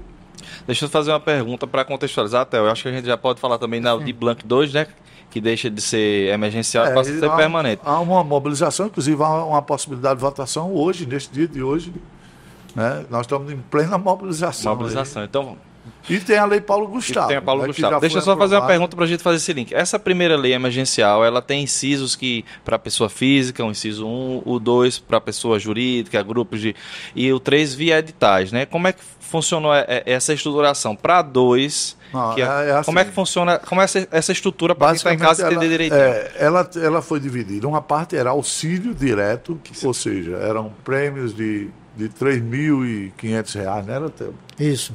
Deixa eu fazer uma pergunta para contextualizar, até. Eu acho que a gente já pode falar também na Aldir Blanc 2, né? Que deixa de ser emergencial e passa a É, e ser há- permanente. Há uma mobilização, inclusive há uma possibilidade de votação hoje, neste dia de hoje. Né? Nós estamos em plena mobilização. Mobilização. Então, aí. E tem a Lei Paulo e Gustavo. tem a Paulo né, Gustavo. Deixa eu só fazer uma pergunta para a gente fazer esse link. Essa primeira lei emergencial, ela tem incisos que para pessoa física, o inciso 1, o 2 para pessoa jurídica, grupos de e o 3 via editais, né? Como é que funcionou é, é, essa estruturação para 2? Não, que é- é- é assim. como é que funciona? Como é essa, essa estrutura para quem está em casa ela, entender direitinho? é, ela, ela foi dividida. Uma parte era auxílio direto, ou seja, eram prêmios de, de 3.500 reais, não era, Théo? Isso.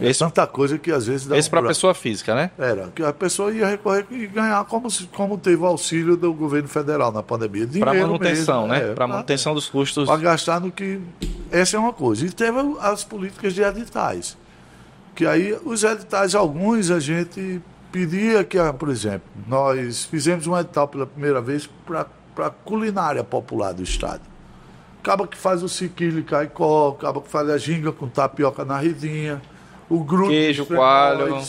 Esse, Tanta coisa que às vezes dá esse um para buraco. pessoa física, né? Era, que a pessoa ia recorrer e ganhar como, como teve o auxílio do governo federal na pandemia. Para Dinheiro manutenção, mesmo, né? é, para manutenção dos custos. para gastar no que. Essa é uma coisa. E teve as políticas de editais. Que aí os editais, alguns a gente pedia que, ah, por exemplo, nós fizemos um edital pela primeira vez para a culinária popular do Estado. Acaba que faz o siquilho caicó, acaba que faz a ginga com tapioca na redinha, o grupo Queijo, coalho.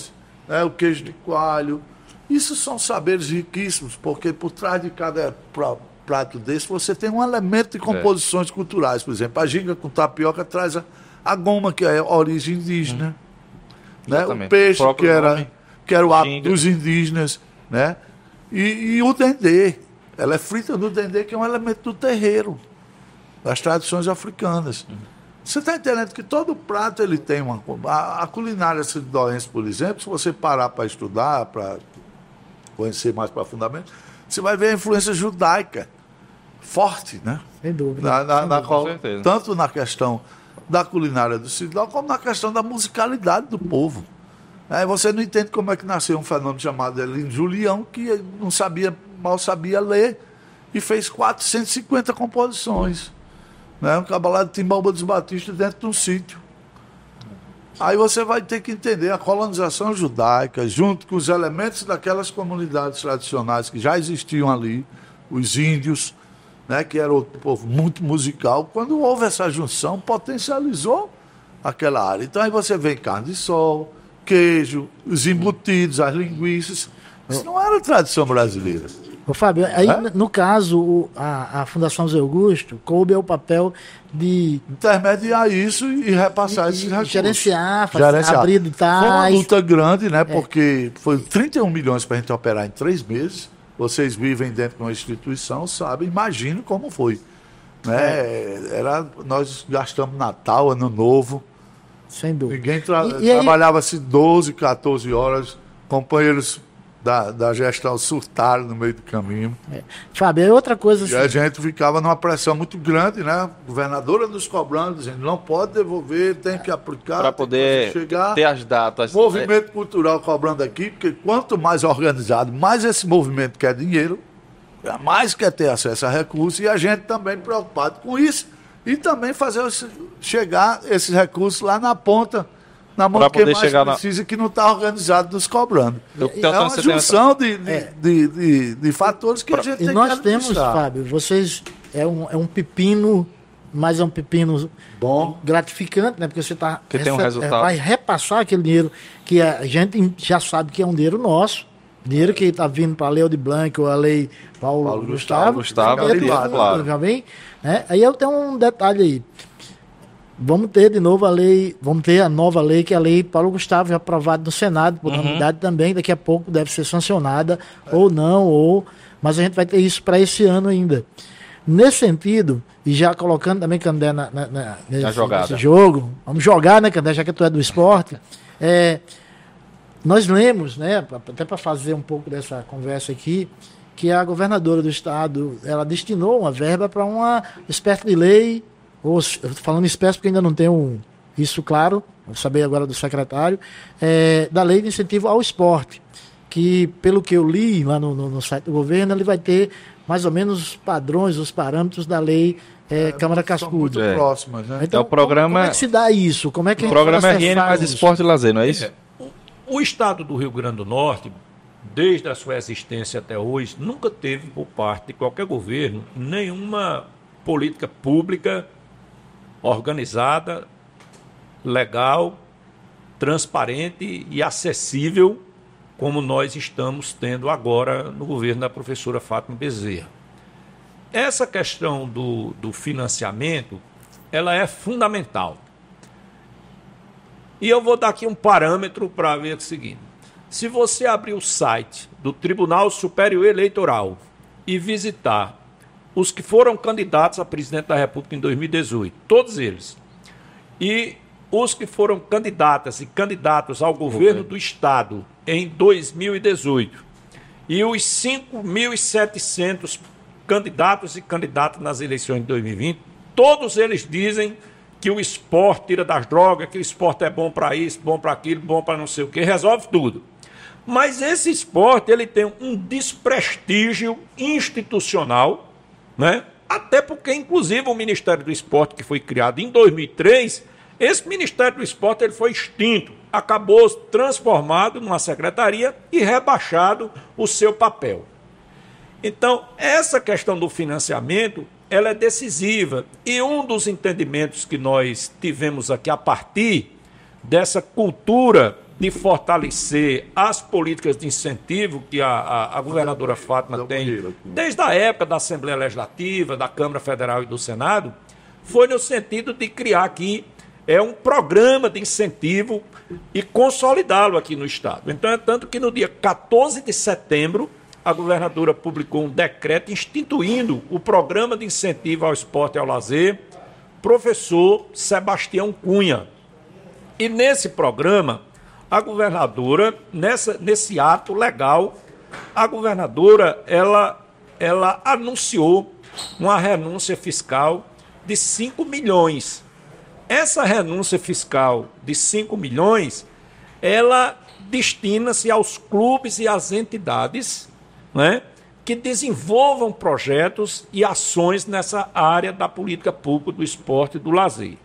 né, o queijo de coalho. Isso são saberes riquíssimos, porque por trás de cada pra- prato desse você tem um elemento de composições culturais. Por exemplo, a ginga com tapioca traz a, a goma, que é a origem indígena. Né? O peixe, O que era, nome, que era o hábito dos indígenas. Né? E, e o dendê. Ela é frita no dendê, que é um elemento do terreiro, das tradições africanas. Você está entendendo que todo prato ele tem uma. A, a culinária sidorense, por exemplo, se você parar para estudar, para conhecer mais profundamente, você vai ver a influência judaica forte, né? Sem dúvida. Na- na- na qual- certeza. tanto na questão da culinária do Sidão, como na questão da musicalidade do povo. Aí você não entende como é que nasceu um fenômeno chamado Elino Julião, que não sabia, mal sabia ler, e fez 450 composições. Né? Um cabalado de Timbalba dos Batistas dentro de um sítio. Aí você vai ter que entender a colonização judaica, junto com os elementos daquelas comunidades tradicionais que já existiam ali, os índios, né, que era outro povo muito musical. Quando houve essa junção, potencializou aquela área. Então aí você vê carne de sol, queijo, os embutidos, as linguiças. Isso não era tradição brasileira. Ô, Fábio, aí É? no caso, o- a, a Fundação Zé Augusto coube ao papel de intermediar isso e repassar E- esses e recursos. gerenciar, fazer- Gerenciar. abrir Foi uma luta grande, né? Porque foi 31 milhões para a gente operar em três meses. Vocês vivem dentro de uma instituição, sabem, imagino como foi. Né? Era, nós gastamos Natal, Ano Novo. sem dúvida. Ninguém tra E- e aí- trabalhava-se 12, 14 horas. Companheiros da, da gestão surtaram no meio do caminho. Fábio, aí outra coisa E a assim, gente ficava numa pressão muito grande, né? A governadora nos cobrando, dizendo, não pode devolver, tem que aplicar. Para poder chegar. ter as datas. Movimento cultural cobrando aqui, porque quanto mais organizado, mais esse movimento quer dinheiro, mais quer ter acesso a recursos, e a gente também preocupado com isso. E também fazer chegar esses recursos lá na ponta, na mão Pra poder mais chegar na- precisa, que não está organizado nos cobrando. Eu- é uma essa- junção de, de, de, de- de fatores que a gente E tem nós que temos. Fábio, vocês é um, é um pepino, mas é um pepino Bom. gratificante, né? Porque você tá Que tem um resultado. vai repassar aquele dinheiro que a gente já sabe que é um dinheiro nosso. Dinheiro que está vindo para a Lei de Blanc ou a Lei Paulo, Paulo Gustavo. Gustavo, é fundo, claro. Já vem, né? Aí eu tenho um detalhe aí. Vamos ter de novo a lei, vamos ter a nova lei, que é a lei Paulo Gustavo, já aprovada no Senado, por Uhum. unanimidade também, daqui a pouco deve ser sancionada, ou não, ou. Mas a gente vai ter isso para esse ano ainda. Nesse sentido, e já colocando também Candé na, na, na- nesse, nesse jogo, vamos jogar, né, Candé, já que tu é do esporte. É, nós lemos, né, até para fazer um pouco dessa conversa aqui, que a governadora do estado, ela destinou uma verba para uma espécie de lei, ou falando espécie porque ainda não tenho isso claro, vou saber agora do secretário, é, da lei de incentivo ao esporte, que pelo que eu li lá no, no- no site do governo, ele vai ter mais ou menos os padrões, os parâmetros da lei é, Câmara São muito Cascudo. É. próximas, né? Então, É o programa- como, como é que se dá isso? Como é que a O gente programa vai RN mais isso? esporte e lazer, não é isso? O estado do Rio Grande do Norte, desde a sua existência até hoje, nunca teve por parte de qualquer governo nenhuma política pública organizada, legal, transparente e acessível como nós estamos tendo agora no governo da professora Fátima Bezerra. Essa questão do, do financiamento, ela é fundamental. E eu vou dar aqui um parâmetro para ver o seguinte. Se você abrir o site do Tribunal Superior Eleitoral e visitar os que foram candidatos a presidente da República em 2018, todos eles, e os que foram candidatas e candidatos ao governo. do Estado em 2018, e os 5.700 candidatos e candidatas nas eleições de 2020, todos eles dizem que o esporte tira das drogas, que o esporte é bom para isso, bom para aquilo, bom para não sei o que, resolve tudo. Mas esse esporte ele tem um desprestígio institucional, né? Até porque, inclusive, o Ministério do Esporte, que foi criado em 2003, esse Ministério do Esporte ele foi extinto. acabou transformado numa secretaria e rebaixado o seu papel. Então, essa questão do financiamento, ela é decisiva. E um dos entendimentos que nós tivemos aqui a partir dessa cultura de fortalecer as políticas de incentivo que a, a, a governadora Fátima tem desde a época da Assembleia Legislativa, da Câmara Federal e do Senado, foi no sentido de criar aqui é um programa de incentivo e consolidá-lo aqui no Estado. Então, é tanto que no dia 14 de setembro, a governadora publicou um decreto instituindo o programa de incentivo ao esporte e ao lazer, professor Sebastião Cunha. E nesse programa, a governadora, nessa, nesse ato legal, a governadora ela, ela anunciou uma renúncia fiscal de 5 milhões. Essa renúncia fiscal de 5 milhões, ela destina-se aos clubes e às entidades né, que desenvolvam projetos e ações nessa área da política pública do esporte e do lazer.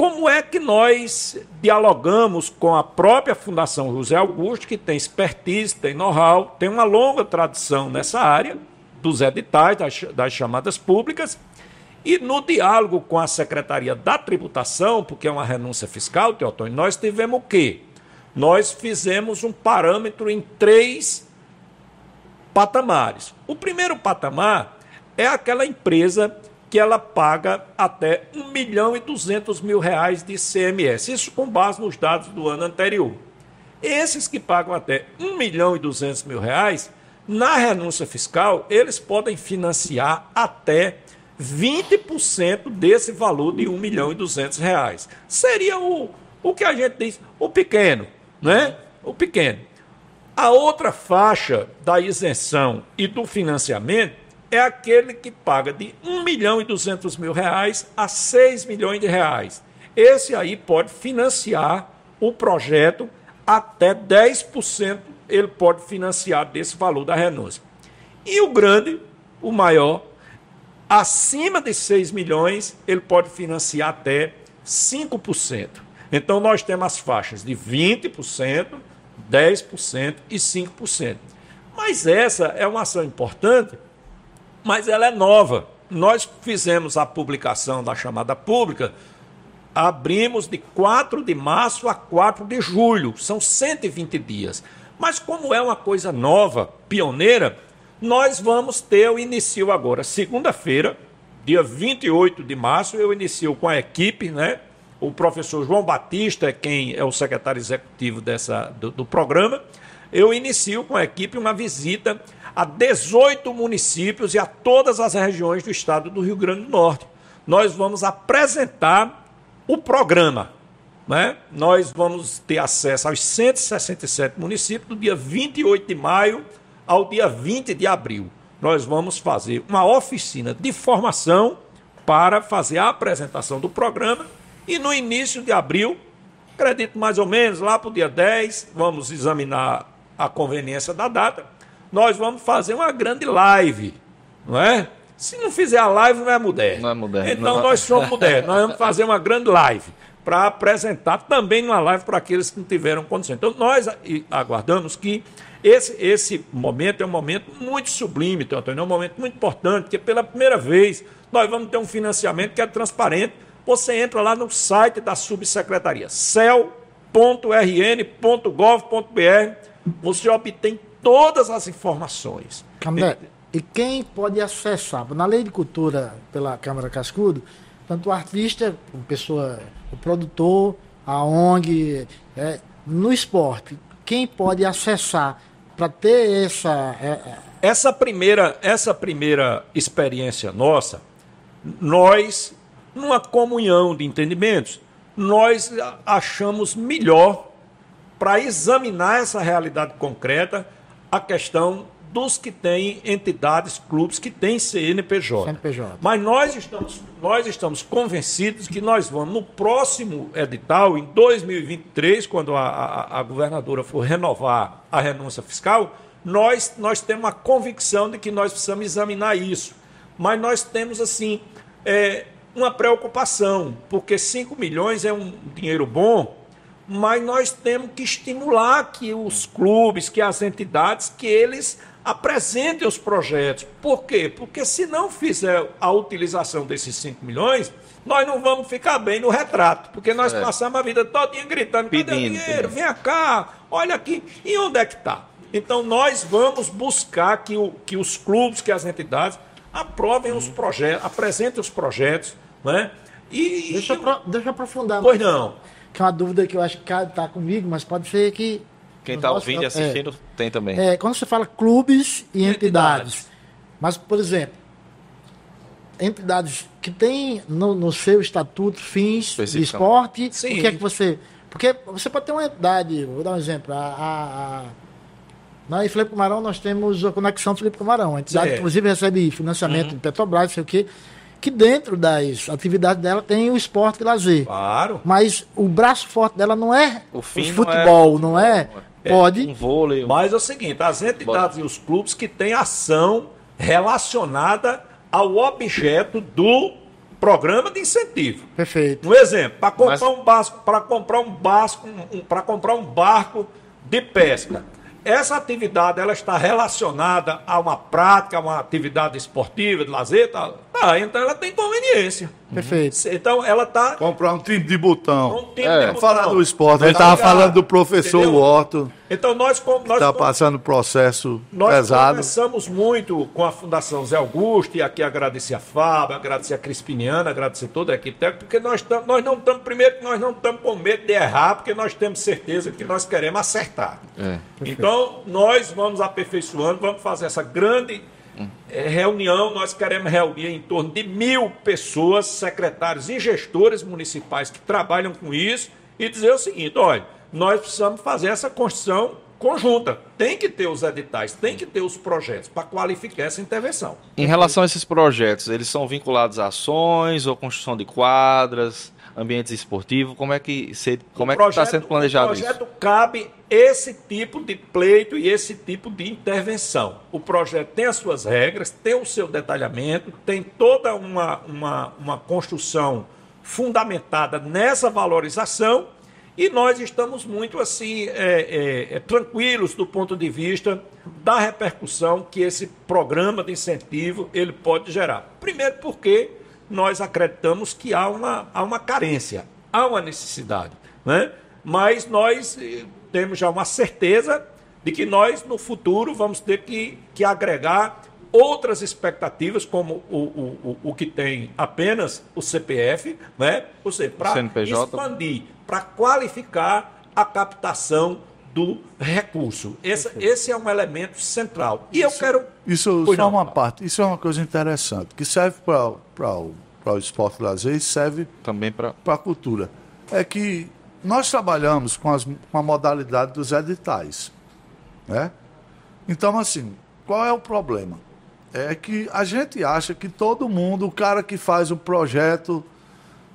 Como é que nós dialogamos com a própria Fundação José Augusto, que tem expertise, tem know-how, tem uma longa tradição nessa área, dos editais, das, das chamadas públicas, e no diálogo com a Secretaria da Tributação, porque é uma renúncia fiscal, Teotônio, nós tivemos o quê? Nós fizemos um parâmetro em três patamares. O primeiro patamar é aquela empresa que ela paga até 1 milhão e 200 mil reais de CMS. Isso com base nos dados do ano anterior. Esses que pagam até 1 milhão e 200 mil reais, na renúncia fiscal, eles podem financiar até 20% desse valor de 1 milhão e 200 reais. Seria o, o que a gente diz, o pequeno, né? O pequeno. A outra faixa da isenção e do financiamento é aquele que paga de 1 milhão e 200 mil reais a 6 milhões de reais. Esse aí pode financiar o projeto até 10% ele pode financiar desse valor da renúncia. E o grande, o maior, acima de 6 milhões, ele pode financiar até 5%. Então nós temos as faixas de 20%, 10% e 5%. Mas essa é uma ação importante mas ela é nova. Nós fizemos a publicação da chamada pública, abrimos de 4 de março a 4 de julho, são 120 dias. Mas como é uma coisa nova, pioneira, nós vamos ter o início agora, segunda-feira, dia 28 de março, eu inicio com a equipe, né? O professor João Batista é quem é o secretário executivo dessa, do, do programa. Eu inicio com a equipe uma visita a 18 municípios e a todas as regiões do estado do Rio Grande do Norte. Nós vamos apresentar o programa. Né? Nós vamos ter acesso aos 167 municípios do dia 28 de maio ao dia 20 de abril. Nós vamos fazer uma oficina de formação para fazer a apresentação do programa e no início de abril, acredito mais ou menos lá para o dia 10, vamos examinar a conveniência da data nós vamos fazer uma grande live, não é? Se não fizer a live, não é moderno. Não é moderno. Então não. nós somos modernos. nós vamos fazer uma grande live para apresentar também uma live para aqueles que não tiveram condição. Então nós aguardamos que esse, esse momento é um momento muito sublime, Antônio, é um momento muito importante, porque pela primeira vez nós vamos ter um financiamento que é transparente. Você entra lá no site da subsecretaria, cel.rn.gov.br, você obtém todas as informações. Camilé, e quem pode acessar? Na lei de cultura pela Câmara Cascudo, tanto o artista, a pessoa, o produtor, a ONG, é, no esporte, quem pode acessar para ter essa. É, é, essa primeira, essa primeira experiência nossa, nós, numa comunhão de entendimentos, nós achamos melhor para examinar essa realidade concreta a questão dos que têm entidades, clubes que têm CNPJ. CNPJ. Mas nós estamos, nós estamos convencidos que nós vamos, no próximo edital, em 2023, quando a, a, a governadora for renovar a renúncia fiscal, nós, nós temos a convicção de que nós precisamos examinar isso. Mas nós temos, assim, é, uma preocupação, porque 5 milhões é um dinheiro bom, mas nós temos que estimular que os clubes, que as entidades, que eles apresentem os projetos. Por quê? Porque se não fizer a utilização desses 5 milhões, nós não vamos ficar bem no retrato, porque nós é. passamos a vida todinha gritando, cadê Pedindo, o dinheiro? Vem cá, olha aqui. E onde é que está? Então nós vamos buscar que, o, que os clubes, que as entidades aprovem hum. os projetos, apresentem os projetos, né? E, deixa, eu, pro, deixa eu aprofundar. Pois não. Que é uma dúvida que eu acho que está comigo, mas pode ser que. Quem está ouvindo e assistindo é, tem também. É, quando você fala clubes e entidades, entidades. Mas, por exemplo, entidades que têm no, no seu estatuto fins de esporte, Sim. o que é que você. Porque você pode ter uma entidade, vou dar um exemplo, a, a, a na Felipe Camarão nós temos a Conexão Felipe Camarão, a entidade é. inclusive recebe financiamento uhum. de Petrobras, sei o quê, que dentro das atividades dela tem o esporte e lazer. Claro. Mas o braço forte dela não é o, o futebol, não é, não é é, pode. Um vôlei. Mas é o seguinte, as entidades e os clubes que têm ação relacionada ao objeto do programa de incentivo. Perfeito. Um exemplo, para comprar Mas... um barco, para comprar um barco, um, para comprar um barco de pesca essa atividade ela está relacionada a uma prática, a uma atividade esportiva, de lazer, tá? Tá então ela tem conveniência. Perfeito. Então ela está. Comprar um time de botão. Um time é. de botão. Falar do esporte. Ele estava falando do professor Otto. Então nós está passando processo nós pesado. Nós conversamos muito com a Fundação Zé Augusto e aqui agradecer a Fábio, agradecer a Crispiniana, agradecer toda a equipe técnica, porque nós, tam, nós não estamos, primeiro, nós não estamos com medo de errar, porque nós temos certeza que nós queremos acertar. É. Então nós vamos aperfeiçoando, vamos fazer essa grande reunião, nós queremos reunir em torno de mil pessoas, secretários e gestores municipais que trabalham com isso, e dizer o seguinte: olha, nós precisamos fazer essa construção conjunta. Tem que ter os editais, tem que ter os projetos para qualificar essa intervenção. Em relação a esses projetos, eles são vinculados a ações ou construção de quadras? Ambientes esportivos? Como é que como é que está sendo planejado isso? O projeto isso? cabe esse tipo de pleito e esse tipo de intervenção. O projeto tem as suas regras, tem o seu detalhamento, tem toda uma, uma, uma construção fundamentada nessa valorização e nós estamos muito assim é, é, é, tranquilos do ponto de vista da repercussão que esse programa de incentivo ele pode gerar. Primeiro porque nós acreditamos que há uma, há uma carência, há uma necessidade. Né? Mas nós eh, temos já uma certeza de que nós, no futuro, vamos ter que, que agregar outras expectativas, como o, o, o, o que tem apenas o CPF, né? ou seja, para expandir, para qualificar a captação do recurso. Esse, esse é um elemento central. E isso, eu quero. Isso só uma parte. Isso é uma coisa interessante, que serve para o, o esporte lazer e serve também para a cultura. É que nós trabalhamos com, as, com a modalidade dos editais. Né? Então, assim, qual é o problema? É que a gente acha que todo mundo, o cara que faz o projeto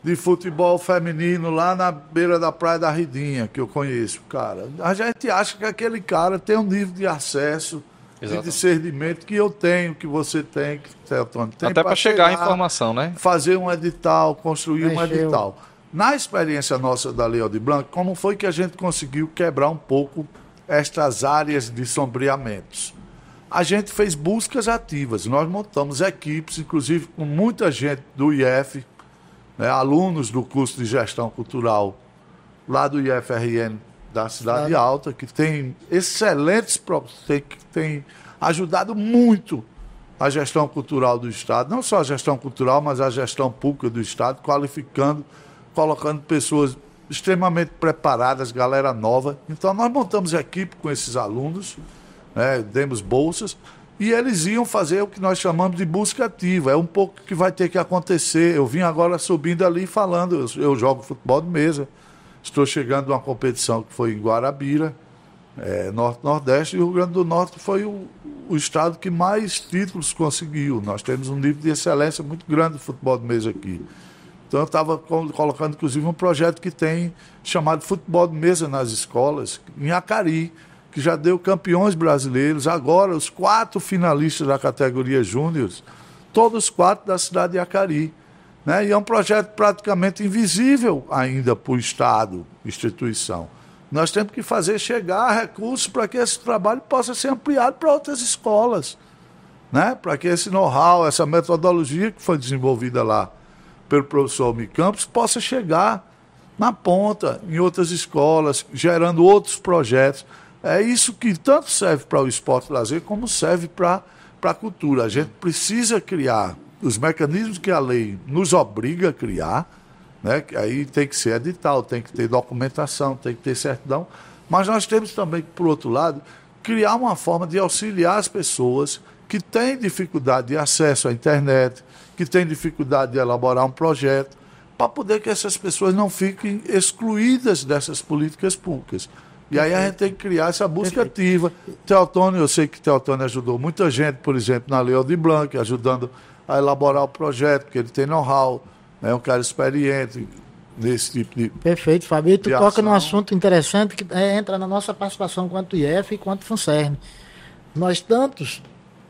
de futebol feminino lá na beira da Praia da Ridinha, que eu conheço, cara. A gente acha que aquele cara tem um nível de acesso e de discernimento que eu tenho, que você tem, que Celtone tem. Até para chegar, a informação, né? Fazer um edital, construir um edital. Na experiência nossa da Lei de Blanc, como foi que a gente conseguiu quebrar um pouco estas áreas de sombreamentos? A gente fez buscas ativas, nós montamos equipes, inclusive com muita gente do IF, né, alunos do curso de gestão cultural lá do IFRN da Cidade claro. Alta, que tem excelentes tem, tem ajudado muito a gestão cultural do Estado, não só a gestão cultural, mas a gestão pública do Estado, qualificando, colocando pessoas extremamente preparadas, galera nova. Então nós montamos equipe com esses alunos, né, demos bolsas e eles iam fazer o que nós chamamos de busca ativa. É um pouco que vai ter que acontecer. Eu vim agora subindo ali falando, eu, eu jogo futebol de mesa. Estou chegando a uma competição que foi em Guarabira, é, Norte-Nordeste, e o Rio Grande do Norte foi o, o, estado que mais títulos conseguiu. Nós temos um nível de excelência muito grande de futebol de mesa aqui. Então eu estava colocando, inclusive, um projeto que tem chamado Futebol de Mesa nas escolas, em Acari que já deu campeões brasileiros, agora os quatro finalistas da categoria Júnior, todos quatro da cidade de Acari. Né? E é um projeto praticamente invisível ainda para o Estado, instituição. Nós temos que fazer chegar recursos para que esse trabalho possa ser ampliado para outras escolas. Né? Para que esse know-how, essa metodologia que foi desenvolvida lá pelo professor Almir Campos possa chegar na ponta, em outras escolas, gerando outros projetos. É isso que tanto serve para o esporte lazer como serve para a cultura. A gente precisa criar os mecanismos que a lei nos obriga a criar, né? aí tem que ser edital, tem que ter documentação, tem que ter certidão, mas nós temos também, por outro lado, criar uma forma de auxiliar as pessoas que têm dificuldade de acesso à internet, que têm dificuldade de elaborar um projeto, para poder que essas pessoas não fiquem excluídas dessas políticas públicas. E aí a gente tem que criar essa busca ativa. Teotônio, eu sei que Teotônio ajudou muita gente, por exemplo, na Lei de Blanc, ajudando a elaborar o projeto, porque ele tem know-how, é um cara experiente nesse tipo de. Perfeito, Fabio. Tu toca num assunto interessante que é, entra na nossa participação quanto IF e quanto FUNCERN. Nós tantos,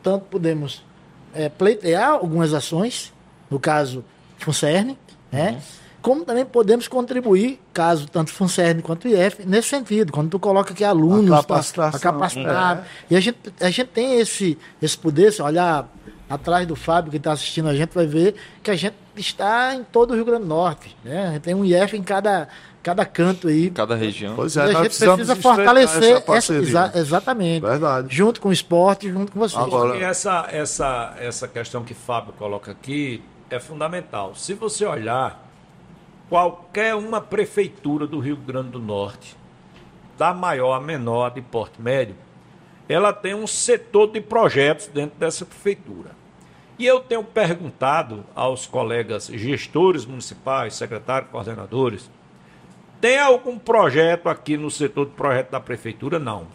tanto podemos é, pleitear algumas ações, no caso FUNCERN, né? Uhum. Como também podemos contribuir, caso tanto FUNCERN quanto IF, nesse sentido, quando tu coloca aqui alunos para capacitar. É. E a gente, a gente tem esse, esse poder, se olhar atrás do Fábio que está assistindo a gente, vai ver que a gente está em todo o Rio Grande do Norte. Né? A gente tem um IF em cada, cada canto aí. Cada região. Pois é, e a gente precisa fortalecer essa, essa exa, exatamente. Verdade. Junto com o esporte, junto com vocês. Agora, essa, essa, essa questão que Fábio coloca aqui é fundamental. Se você olhar qualquer uma prefeitura do Rio Grande do Norte, da maior a menor, de porte médio, ela tem um setor de projetos dentro dessa prefeitura. E eu tenho perguntado aos colegas gestores municipais, secretários, coordenadores, tem algum projeto aqui no setor de projeto da prefeitura? Não.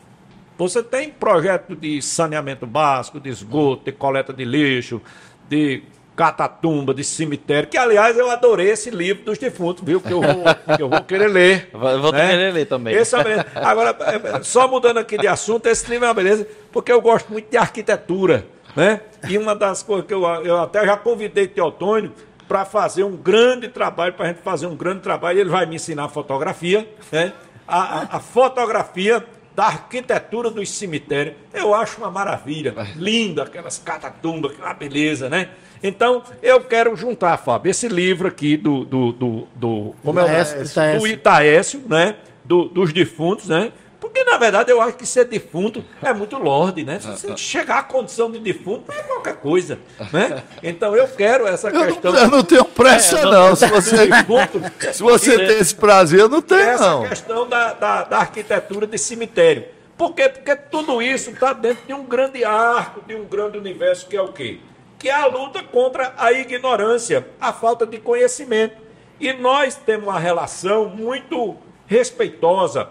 Você tem projeto de saneamento básico, de esgoto, de coleta de lixo, de Catatumba, de cemitério, que aliás eu adorei esse livro dos defuntos, viu? Que eu vou, que eu vou querer ler. Vou né? querer ler também. Esse é beleza. Agora, é, só mudando aqui de assunto, esse livro é uma beleza, porque eu gosto muito de arquitetura. Né? E uma das coisas que eu, eu até já convidei Teotônio para fazer um grande trabalho, para a gente fazer um grande trabalho, ele vai me ensinar fotografia, né? a, a, a fotografia da arquitetura dos cemitérios. Eu acho uma maravilha, linda, aquelas catatumbas, aquela beleza, né? Então, eu quero juntar, Fábio, esse livro aqui do, do, do, do como é o nome? Do Itaécio, né? Do, dos defuntos, né? Porque, na verdade, eu acho que ser defunto é muito lorde, né? Se você chegar à condição de defunto, é qualquer coisa, né? Então, eu quero essa eu questão... Não, eu não tenho pressa, é, não. não. Se você, defunto, se você tem esse prazer, eu não tenho, essa não. Essa questão da, da, da arquitetura de cemitério. Por quê? Porque tudo isso está dentro de um grande arco, de um grande universo, que é o quê? Que é a luta contra a ignorância, a falta de conhecimento. E nós temos uma relação muito respeitosa,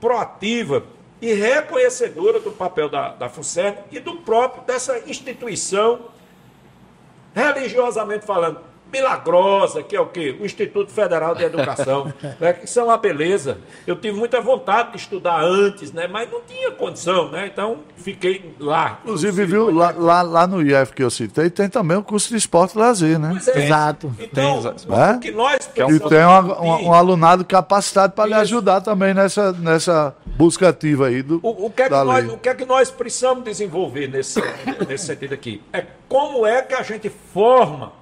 proativa e reconhecedora do papel da, da e do próprio dessa instituição, religiosamente falando milagrosa, que é o quê? O Instituto Federal de Educação, né? que são uma beleza. Eu tive muita vontade de estudar antes, né? mas não tinha condição, né? então fiquei lá. Inclusive, viu, lá, lá, lá, no IF que eu citei, tem também o curso de esporte e lazer, né? É. Exato. Então, é? o que nós E tem um, um, um alunado capacitado para lhe ajudar também nessa, nessa busca ativa aí do. O, o, que é que nós, o que é que nós precisamos desenvolver nesse, nesse sentido aqui? É como é que a gente forma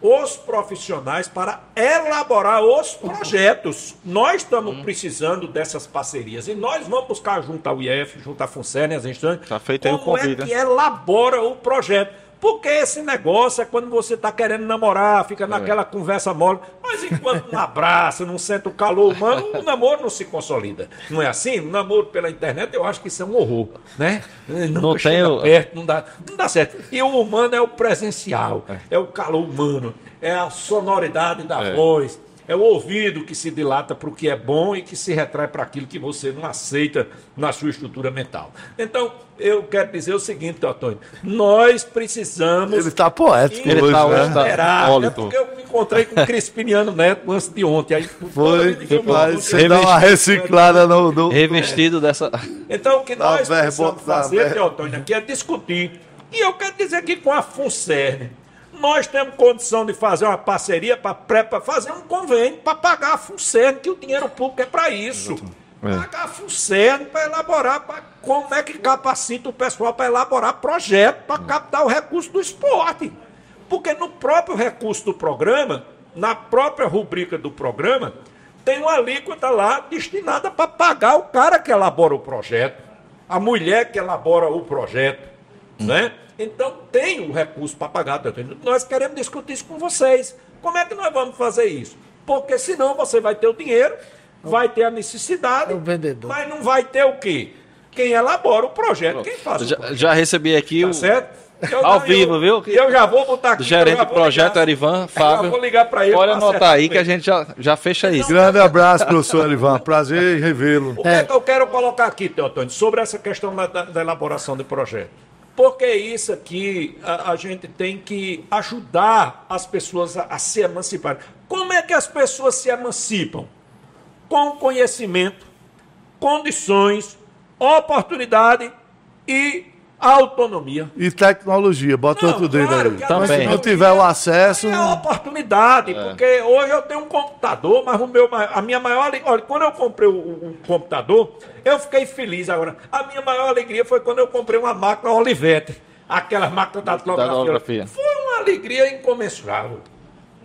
os profissionais para elaborar os projetos. Nós estamos hum. precisando dessas parcerias e nós vamos buscar junto ao IF, junto à FUNCERN, as instâncias, tá feito como aí o convite, é que elabora o projeto. Porque esse negócio é quando você está querendo namorar, fica é. naquela conversa mole, mas enquanto não abraça, não sente o calor humano, o namoro não se consolida. Não é assim? O namoro pela internet, eu acho que isso é um horror, né? Nunca não tem perto, não dá, não dá certo. E o humano é o presencial, é, é o calor humano, é a sonoridade da é. voz, é o ouvido que se dilata para o que é bom e que se retrai para aquilo que você não aceita na sua estrutura mental. Então, eu quero dizer o seguinte, Antônio, nós precisamos. Ele está poético, ele está né? Tá é porque eu me encontrei com o Crispiniano Neto antes de ontem. Aí, Foi, demais. Você dá uma reciclada no. no... Revestido dessa. Então, o que nós precisamos fazer, Antônio, aqui é discutir. E eu quero dizer aqui com a FUNCERN Nós temos condição de fazer uma parceria para fazer um convênio para pagar a FUNCERN, que o dinheiro público é para isso. É. Pagar a FUNCERN para elaborar, pra, como é que capacita o pessoal para elaborar projeto para captar o recurso do esporte. Porque no próprio recurso do programa, na própria rubrica do programa, tem uma alíquota lá destinada para pagar o cara que elabora o projeto, a mulher que elabora o projeto, né? Então tem o recurso para pagar. Nós queremos discutir isso com vocês. Como é que nós vamos fazer isso? Porque senão você vai ter o dinheiro, vai ter a necessidade, é mas não vai ter o quê? Quem elabora o projeto, quem faz já, o projeto. Já recebi aqui tá o... certo? Eu, Ao vivo, eu, viu? Eu já vou botar aqui. Gerente do projeto ligar, Erivan, Fábio. Eu vou ligar para ele. Pode anotar aí que a gente já, já fecha isso. Grande abraço, professor Erivan. Prazer em revê-lo. O que é. que eu quero colocar aqui, Teotônio, sobre essa questão da, da elaboração de projeto? Porque isso aqui a, a, gente tem que ajudar as pessoas a, a se emancipar. Como é que as pessoas se emancipam? Com conhecimento, condições, oportunidade e autonomia. E tecnologia, bota não, outro dedo claro aí. Também. Se não tiver o acesso. É a oportunidade, é. porque hoje eu tenho um computador, mas o meu, a minha maior. Olha, quando eu comprei o, o, computador, eu fiquei feliz agora. A minha maior alegria foi quando eu comprei uma máquina Olivetti, aquelas máquinas da datilografia. Foi uma alegria incomensurável.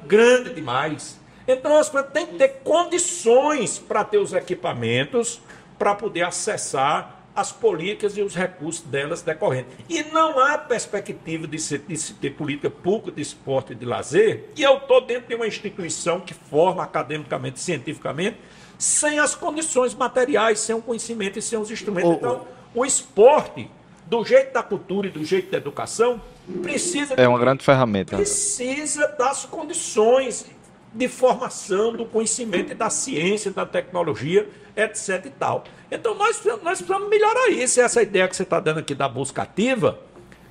Grande demais. Então as pessoas têm que ter condições para ter os equipamentos para poder acessar as políticas e os recursos delas decorrentes. E não há perspectiva de se, de se ter política pública de esporte e de lazer, e eu estou dentro de uma instituição que forma academicamente, cientificamente, sem as condições materiais, sem o conhecimento e sem os instrumentos. Oh, então, o esporte, do jeito da cultura e do jeito da educação, precisa. É uma grande ferramenta. Precisa das condições de formação do conhecimento e da ciência, da tecnologia, etc. e tal. Então nós, nós precisamos melhorar isso. E essa ideia que você está dando aqui da busca ativa,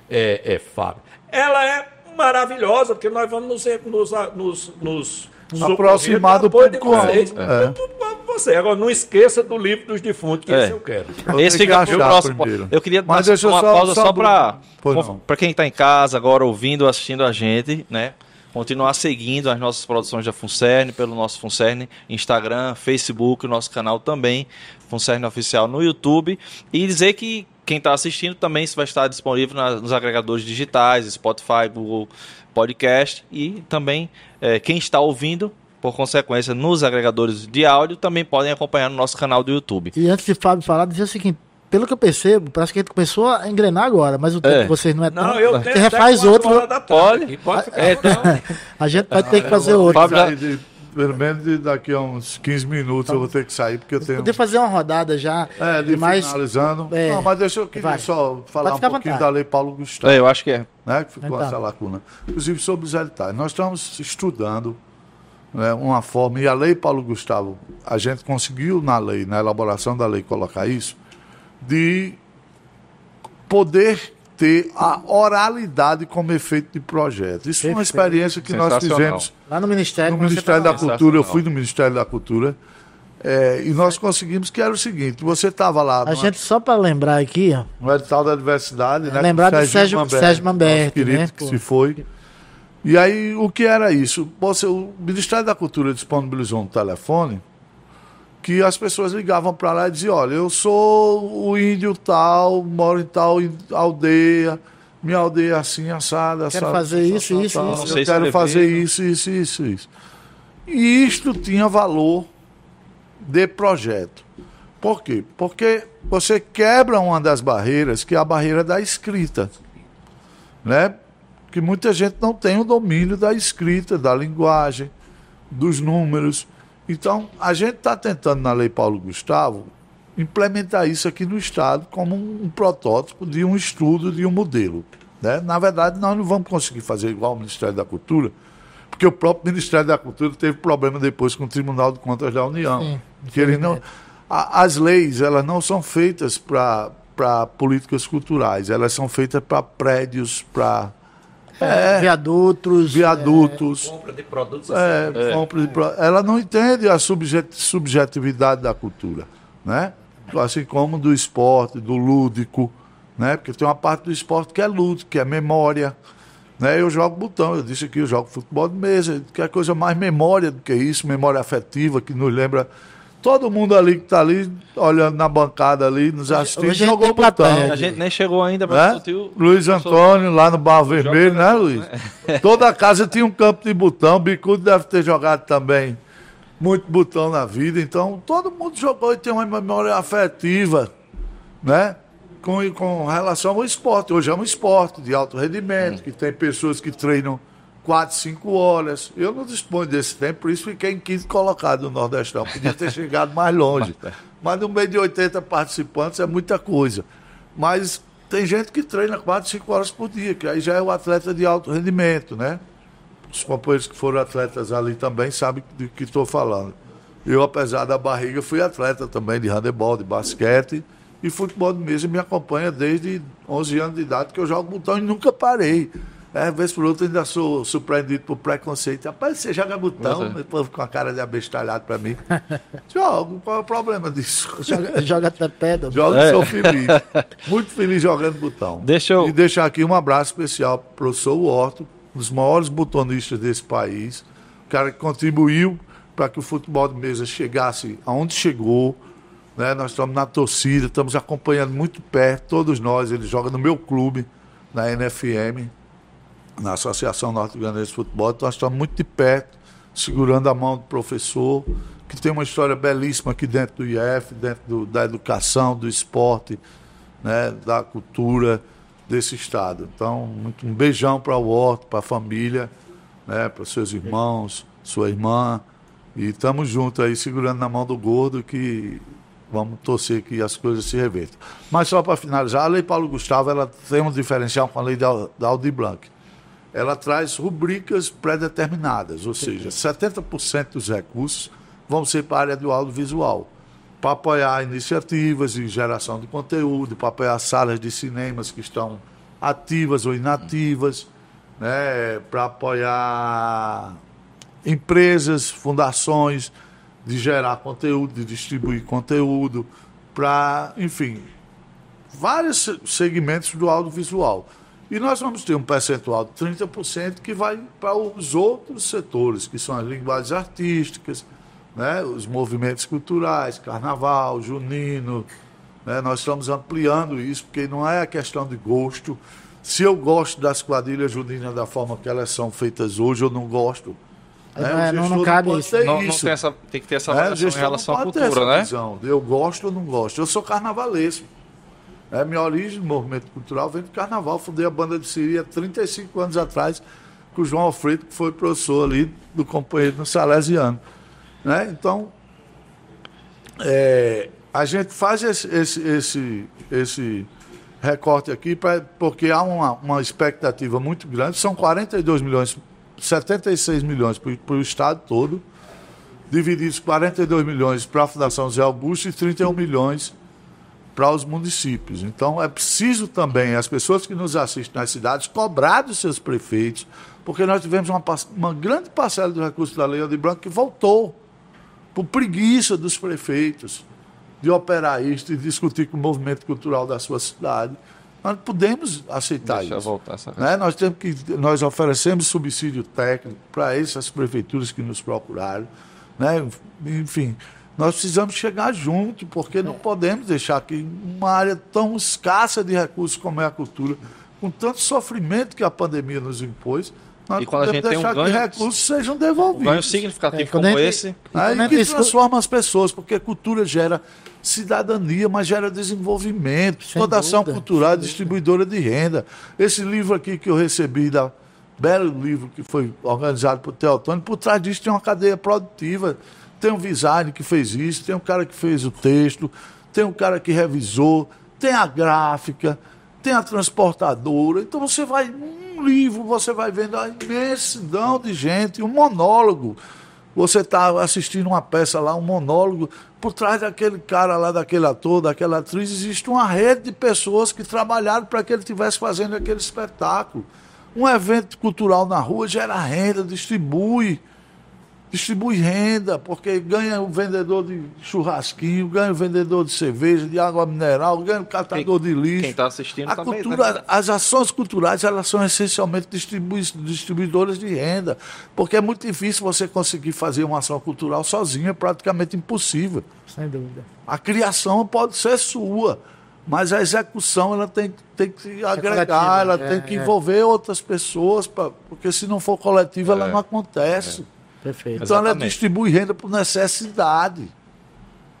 é, é, Fábio, ela é maravilhosa, porque nós vamos nos, nos, nos, nos, nos aproximar do público. É. Você. Agora, não esqueça do livro dos defuntos, que é. esse eu quero. Esse fica o próximo. Primeiro. Eu queria Mas dar uma só, pausa só, só para quem está em casa agora ouvindo, assistindo a gente, né? Continuar seguindo as nossas produções da Funcern, pelo nosso Funcern Instagram, Facebook, o nosso canal também, Funcern Oficial no YouTube, e dizer que quem está assistindo também vai estar disponível nos agregadores digitais, Spotify, Google Podcast, e também é, quem está ouvindo por consequência, nos agregadores de áudio, também podem acompanhar no nosso canal do YouTube. E antes de Fábio falar, dizer o seguinte: pelo que eu percebo, parece que a gente começou a engrenar agora, mas o tempo é. de vocês não é tão. Não, eu Você refaz outro. Pode, pode ficar. É, a gente vai ter que fazer outro. Fábio, pelo menos daqui a uns 15 minutos eu vou ter que sair, porque eu tenho. Poder fazer uma rodada já. É, de, mais. Finalizando. É, não, mas deixa eu queria só falar um pouquinho da Lei Paulo Gustavo. É, eu acho que é. Né, que ficou então. essa lacuna. Inclusive sobre os editais. Nós estamos estudando né, uma forma, e a Lei Paulo Gustavo, a gente conseguiu na lei, na elaboração da lei, colocar isso, de poder ter a oralidade como efeito de projeto. Isso foi uma experiência que nós fizemos lá no Ministério, no Ministério da Cultura. Eu fui no Ministério da Cultura. É, e nós conseguimos que era o seguinte: você estava lá. A numa, gente, só para lembrar aqui, ó, no edital da diversidade, né? Lembrar do Sérgio Mamberti, Sérgio Mamberti querido, né? que se foi. E aí, o que era isso? Você, o Ministério da Cultura disponibilizou um telefone que as pessoas ligavam para lá e diziam, olha, eu sou o índio tal, moro em tal aldeia, minha aldeia é assim, assada, Quero fazer isso, isso, isso. Eu quero fazer isso, isso, isso, isso. E isto tinha valor de projeto. Por quê? Porque você quebra uma das barreiras, que é a barreira da escrita. Né? Que muita gente não tem o domínio da escrita, da linguagem, dos números. Então, a gente está tentando, na Lei Paulo Gustavo, implementar isso aqui no Estado como um, um protótipo de um estudo, de um modelo. Né? Na verdade, nós não vamos conseguir fazer igual o Ministério da Cultura, porque o próprio Ministério da Cultura teve problema depois com o Tribunal de Contas da União. Sim, que ele não, a, as leis elas não são feitas para políticas culturais, elas são feitas para prédios, para é, viadutos. Viadutos. É, compra de produtos. É, assim. é. compra de Ela não entende a subjet, subjetividade da cultura, né? Assim como do esporte, do lúdico, né? Porque tem uma parte do esporte que é lúdico, que é memória, Né? Eu jogo botão, eu disse aqui, eu jogo futebol de mesa, que é coisa mais memória do que isso, memória afetiva, que nos lembra. Todo mundo ali que está ali, olhando na bancada ali, nos assistindo, jogou botão. A gente nem chegou ainda para Né? discutir o. Luiz Antônio, lá no Barro Vermelho, né, Luiz? Toda a casa tinha um campo de botão, Bicudo deve ter jogado também muito botão na vida, então todo mundo jogou e tem uma memória afetiva, né? Com, com relação ao esporte. Hoje é um esporte de alto rendimento, que tem pessoas que treinam 4, 5 horas. Eu não disponho desse tempo, por isso fiquei em quinto colocado no Nordestão. Podia ter chegado mais longe. Mas no meio de 80 participantes é muita coisa. Mas tem gente que treina 4, 5 horas por dia, que aí já é o atleta de alto rendimento, né? Os companheiros que foram atletas ali também sabem do que estou falando. Eu, apesar da barriga, fui atleta também de handebol, de basquete e futebol de mesa me acompanha desde 11 anos de idade que eu jogo botão e nunca parei. É, vez por outra ainda sou surpreendido por preconceito. Rapaz, você joga botão? O povo com a cara de abestalhado para mim. Jogo, qual é o problema disso? Joga, joga até pedra. Jogo É. e sou feliz. Muito feliz jogando botão. Deixa eu- E deixar aqui um abraço especial para o professor Horto, um dos maiores botonistas desse país. O cara que contribuiu para que o futebol de mesa chegasse aonde chegou. Né? Nós estamos na torcida, estamos acompanhando muito perto, todos nós. Ele joga no meu clube, na NFM, na Associação Norte Grandense de Futebol. Então nós estamos muito de perto, segurando a mão do professor, que tem uma história belíssima aqui dentro do IF, dentro do- da educação, do esporte, né, da cultura desse estado. Então, muito, um beijão para o Horto, para a família, né, para seus irmãos, sua irmã. E estamos juntos aí, segurando na mão do gordo, que vamos torcer que as coisas se revertam. Mas só para finalizar, a Lei Paulo Gustavo ela tem um diferencial com a Lei da, da Aldir Blanc. Ela traz rubricas pré-determinadas, ou seja, 70% dos recursos vão ser para a área do audiovisual, para apoiar iniciativas de geração de conteúdo, para apoiar salas de cinemas que estão ativas ou inativas, né, para apoiar empresas, fundações de gerar conteúdo, de distribuir conteúdo, para, enfim, vários se- segmentos do audiovisual. E nós vamos ter um percentual de 30% que vai para os outros setores, que são as linguagens artísticas, né, os movimentos culturais, carnaval, junino. né, nós estamos ampliando isso, porque não é a questão de gosto. Se eu gosto das quadrilhas juninas da forma que elas são feitas hoje, eu não gosto. né, É, não- não cabe pode isso. Não, não isso. tem, essa, tem que ter essa É, o avaliação em relação não à cultura, essa né? visão de Eu gosto ou não gosto. Eu sou carnavalesco. É, minha origem no movimento cultural vem do carnaval. Fundei a banda de Siri há 35 anos atrás com o João Alfredo, que foi professor ali do companheiro no Salesiano. Né? Então, é, a gente faz esse, esse, esse, esse recorte aqui pra, porque há uma, uma expectativa muito grande. São 42 milhões, 76 milhões para o Estado todo divididos 42 milhões para a Fundação Zé Augusto e 31 milhões para os municípios. Então é preciso também as pessoas que nos assistem nas cidades cobrar dos seus prefeitos, porque nós tivemos uma, uma grande parcela do recurso da Lei de Branco que voltou por preguiça dos prefeitos de operar isso, de discutir com o movimento cultural da sua cidade. Nós podemos aceitar Deixa isso. voltar essa Né? Nós temos que nós oferecemos subsídio técnico para essas prefeituras que nos procuraram, né? Enfim, nós precisamos chegar junto, porque não podemos deixar que uma área tão escassa de recursos como é a cultura, com tanto sofrimento que a pandemia nos impôs, nós E não quando a podemos gente tem um deixar ganho- que recursos sejam Um devolvidos. ganho significativo É, como a gente- esse. Aí que escuta- transforma as pessoas, porque a cultura gera cidadania, mas gera desenvolvimento, Sem toda ação dúvida, cultural, distribuidora de renda. Esse livro aqui que eu recebi, da belo livro que foi organizado por Teotônio, por trás disso tem uma cadeia produtiva. Tem um design que fez isso, tem um cara que fez o texto, tem um cara que revisou, tem a gráfica, tem a transportadora. Então você vai, um livro, você vai vendo a imensidão de gente, um monólogo. Você está assistindo uma peça lá, um monólogo, por trás daquele cara lá, daquele ator, daquela atriz, existe uma rede de pessoas que trabalharam para que ele estivesse fazendo aquele espetáculo. Um evento cultural na rua gera renda, distribui. Distribui renda, porque ganha o vendedor de churrasquinho, ganha o vendedor de cerveja, de água mineral, ganha o catador Quem- de lixo. quem tá assistindo a também, cultura, né? As ações culturais, elas são essencialmente distribui, distribuidoras de renda, porque é muito difícil você conseguir fazer uma ação cultural sozinho, é praticamente impossível. Sem dúvida. A criação pode ser sua, mas a execução ela tem, tem que agregar, coletiva, ela é, tem que é. envolver outras pessoas, pra, porque se não for coletiva, ela É. não acontece. Perfeito. Então ela Exatamente. distribui renda por necessidade.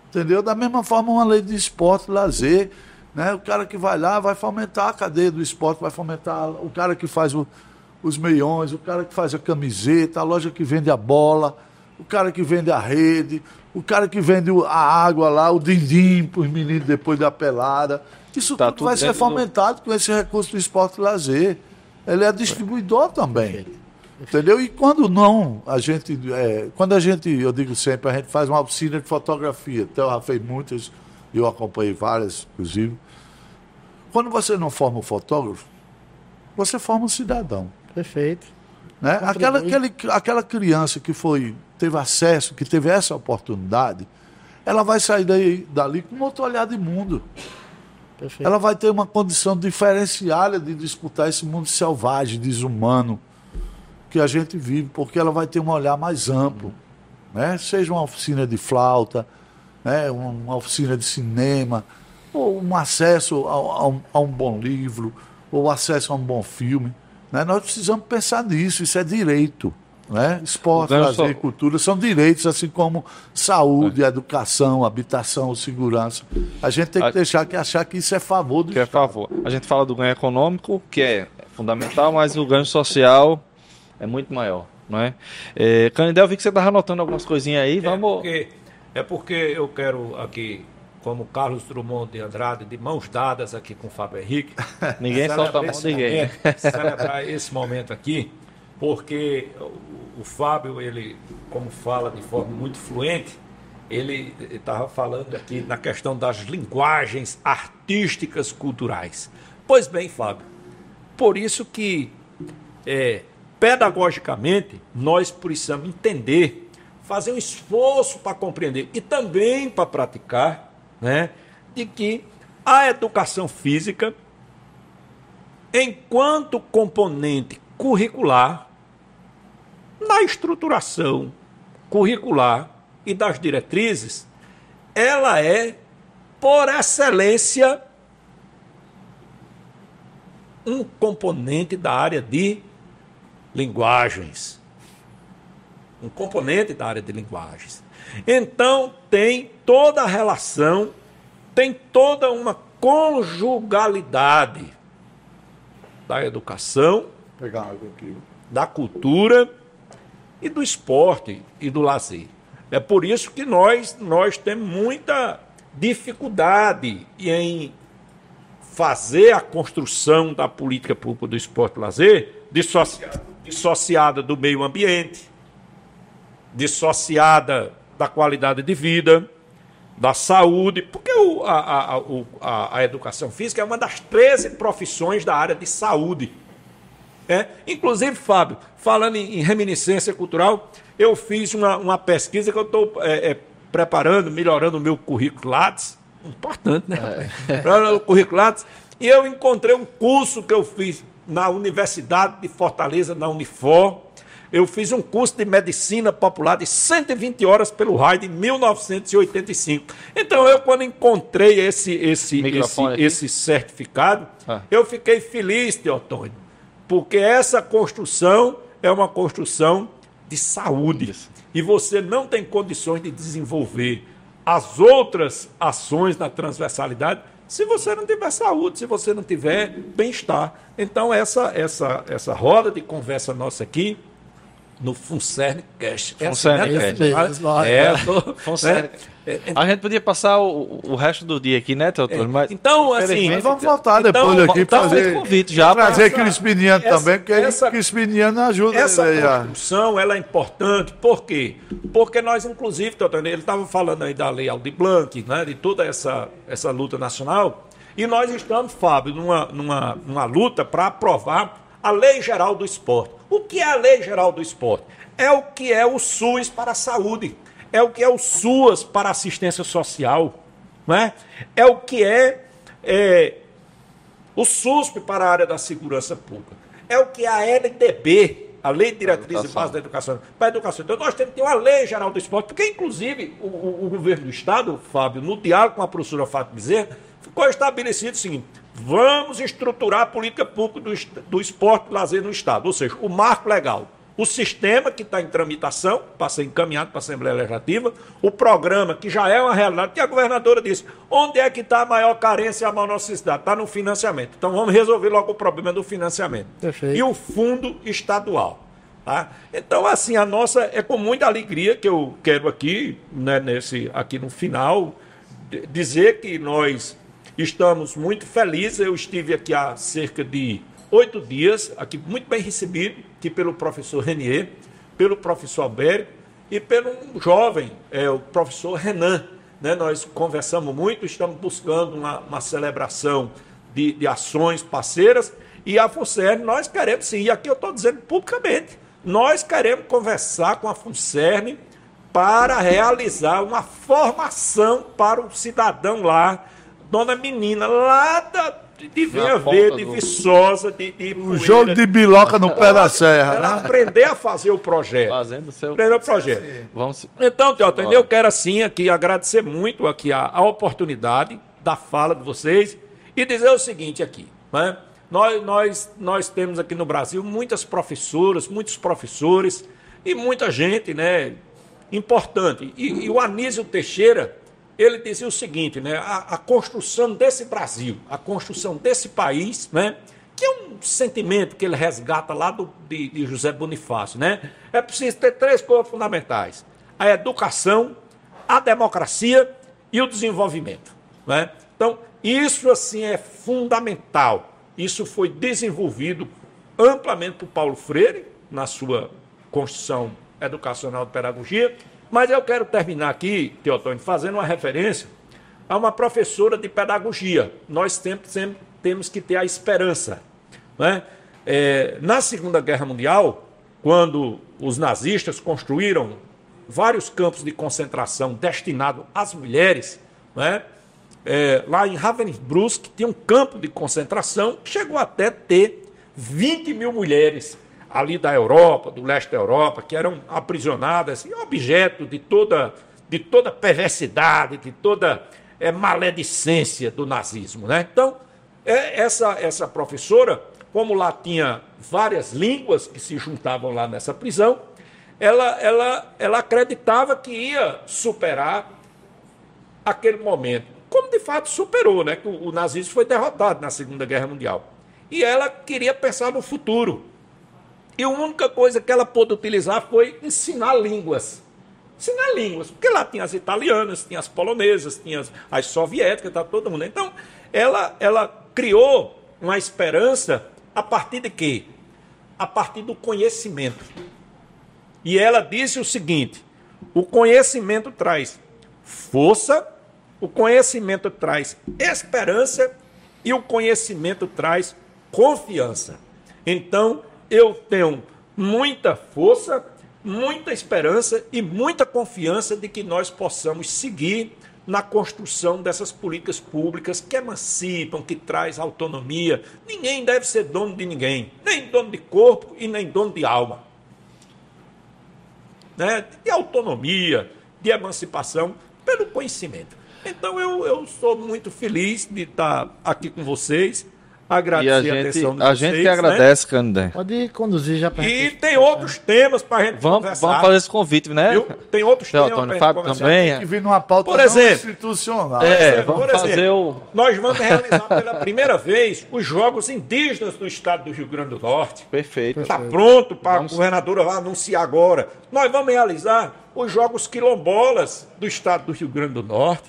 Entendeu? Da mesma forma, uma lei de esporte e lazer. Né? O cara que vai lá vai fomentar a cadeia do esporte, vai fomentar o cara que faz o- os meiões, o cara que faz a camiseta, a loja que vende a bola, o cara que vende a rede, o cara que vende a água lá, o dindim para os meninos depois da pelada. Isso Tá tudo, tudo vai ser dentro do- fomentado com esse recurso do esporte e lazer. Ele é distribuidor também. Entendeu? E quando não, a gente, é, quando a gente, eu digo sempre, a gente faz uma oficina de fotografia, até eu já fiz muitas, eu acompanhei várias, inclusive. Quando você não forma um fotógrafo, você forma um cidadão. Perfeito. Né? Aquela, aquele, aquela criança que foi, teve acesso, que teve essa oportunidade, ela vai sair daí, dali com outro olhar de mundo. Perfeito. Ela vai ter uma condição diferenciada de disputar esse mundo selvagem, desumano que a gente vive, porque ela vai ter um olhar mais amplo, né? Seja uma oficina de flauta, né? uma oficina de cinema, ou um acesso a, a um, a um bom livro, ou acesso a um bom filme. Né? Nós precisamos pensar nisso, isso é direito. Né? Esporte, O ganho lazer só- cultura são direitos, assim como saúde, educação, habitação, segurança. A gente tem que A- deixar que achar que isso é favor do Que é Estado. favor. A gente fala do ganho econômico, que é fundamental, mas o ganho social é muito maior, não é? é Canindel, eu vi que você estava anotando algumas coisinhas aí, É vamos... porque, é porque eu quero aqui, como Carlos Drummond de Andrade, de mãos dadas aqui com o Fábio Henrique. Ninguém celebrar solta a mão de ninguém. momento, celebrar esse momento aqui, porque o, o Fábio, ele, como fala de forma muito fluente, ele estava falando aqui na questão das linguagens artísticas culturais. Pois bem, Fábio, por isso que é, pedagogicamente nós precisamos entender, fazer um esforço para compreender e também para praticar, né, de que a educação física, enquanto componente curricular, na estruturação curricular e das diretrizes, ela é, por excelência, um componente da área de linguagens. Um componente da área de linguagens. Então, tem toda a relação, tem toda uma conjugalidade da educação, da cultura e do esporte e do lazer. É por isso que nós, nós temos muita dificuldade em fazer a construção da política pública do esporte e lazer dissociada, dissociada do meio ambiente, dissociada da qualidade de vida, da saúde, porque o- a, a- a- a- educação física é uma das 13 profissões da área de saúde. É, inclusive, Fábio, falando em, em reminiscência cultural, eu fiz uma, uma pesquisa que eu estou preparando, melhorando o meu currículo Lattes. Importante, né? Melhorando o currículo Lattes. E eu encontrei um curso que eu fiz na Universidade de Fortaleza, na Unifor. Eu fiz um curso de medicina popular de 120 horas pelo raio de 1985. Então, eu, quando encontrei esse, esse, esse, Microfone esse certificado, Ah. eu fiquei feliz, Teotônio, porque essa construção é uma construção de saúde. E você não tem condições de desenvolver as outras ações na transversalidade se você não tiver saúde, se você não tiver bem-estar. Então, essa, essa, essa roda de conversa nossa aqui, no Funcern Cast. É assim, Funcern né, É, tô- Funcern. né? É, é, A gente podia passar o, o resto do dia aqui, né, Teotônio? Mas Então, assim, Mas vamos voltar Então, depois aqui tá para fazer. convite já. Trazer essa- Crispiniano essa- também, porque essa- Crispiniano ajuda Essa aí. a- construção ela é importante, por quê? Porque nós, inclusive, Teotônio, ele estava falando aí da Lei Aldir Blanc, né, de toda essa, essa luta nacional, e nós estamos, Fábio, numa, numa, numa luta para aprovar a Lei Geral do Esporte. O que é a Lei Geral do Esporte? É o que é o SUS para a saúde, é o que é o SUAS para a assistência social, né? é o que é, é o SUSP para a área da segurança pública, é o que é a LDB, a Lei de Diretriz e Base da Educação, para a educação. Então nós temos que ter uma Lei Geral do Esporte, porque inclusive o, o, o governo do Estado, Fábio, no diálogo com a professora Fátima Bezerra, ficou estabelecido o seguinte, vamos estruturar a política pública do, do esporte e lazer no Estado, ou seja, o marco legal o sistema que está em tramitação, para ser encaminhado para a Assembleia Legislativa, o programa que já é uma realidade, que a governadora disse, onde é que está a maior carência e a maior necessidade? Está no financiamento. Então vamos resolver logo o problema do financiamento. Perfeito. E o fundo estadual. Tá? Então, assim, a nossa é com muita alegria que eu quero aqui, né, nesse, aqui no final, dizer que nós estamos muito felizes. Eu estive aqui há cerca de oito dias, aqui muito bem recebido, aqui pelo professor Renier, pelo professor Alberto e pelo jovem, é, o professor Renan. Né? Nós conversamos muito, estamos buscando uma, uma celebração de, de, ações parceiras e a FUNCERN nós queremos sim, e aqui eu estou dizendo publicamente, nós queremos conversar com a FUNCERN para realizar uma formação para o cidadão lá, dona menina, lá da, de Vinha Verde, de Viçosa, de, de O jogo de biloca no pé da serra. Ela né? aprender a fazer o projeto. Fazendo o seu... Aprender o projeto. Vamos... Então, Teotônio, eu quero assim aqui agradecer muito aqui a, a oportunidade da fala de vocês e dizer o seguinte aqui, né? Nós, nós, nós temos aqui no Brasil muitas professoras, muitos professores e muita gente, né, importante. E, e o Anísio Teixeira, ele dizia o seguinte, né? A, a, construção desse Brasil, a construção desse país, né? Que é um sentimento que ele resgata lá do, de, de José Bonifácio, né? É preciso ter três coisas fundamentais: a educação, a democracia e o desenvolvimento, né? Então, isso assim é fundamental. Isso foi desenvolvido amplamente por Paulo Freire na sua Constituição Educacional de Pedagogia mas eu quero terminar aqui, Teotônio, fazendo uma referência a uma professora de pedagogia. Nós sempre, sempre temos que ter a esperança. Né? É, na Segunda Guerra Mundial, quando os nazistas construíram vários campos de concentração destinados às mulheres, né? É, lá em Ravensbrück tinha um campo de concentração que chegou até ter 20 mil mulheres ali da Europa, do leste da Europa, que eram aprisionadas, e objeto de toda, de toda perversidade, de toda é, maledicência do nazismo. Né? Então, é, essa, essa professora, como lá tinha várias línguas que se juntavam lá nessa prisão, ela, ela, ela acreditava que ia superar aquele momento. Como de fato superou, né? Que o, o nazismo foi derrotado na Segunda Guerra Mundial. E ela queria pensar no futuro. E a única coisa que ela pôde utilizar foi ensinar línguas. Ensinar línguas. Porque lá tinha as italianas, tinha as polonesas, tinha as, as soviéticas, tá todo mundo. Então, ela, ela criou uma esperança a partir de quê? A partir do conhecimento. E ela disse o seguinte: o conhecimento traz força, o conhecimento traz esperança e o conhecimento traz confiança. Então, eu tenho muita força, muita esperança e muita confiança de que nós possamos seguir na construção dessas políticas públicas que emancipam, que traz autonomia. Ninguém deve ser dono de ninguém, nem dono de corpo e nem dono de alma. Né? De autonomia, de emancipação pelo conhecimento. Então eu, eu sou muito feliz de estar aqui com vocês agradecer a, gente, a atenção de A vocês, gente que né? agradece, Candé. Pode conduzir já para E tem outros temas para a gente Vamos, conversar. vamos fazer esse convite, né? Viu? Tem outros Seu temas Antônio Fábio conversar. também. Que vir numa pauta Por não exemplo. institucional. É, exemplo, vamos por fazer exemplo, o. Nós vamos realizar pela primeira vez os Jogos Indígenas do Estado do Rio Grande do Norte. Perfeito. Está pronto para a governadora lá anunciar agora. Nós vamos realizar os Jogos Quilombolas do Estado do Rio Grande do Norte.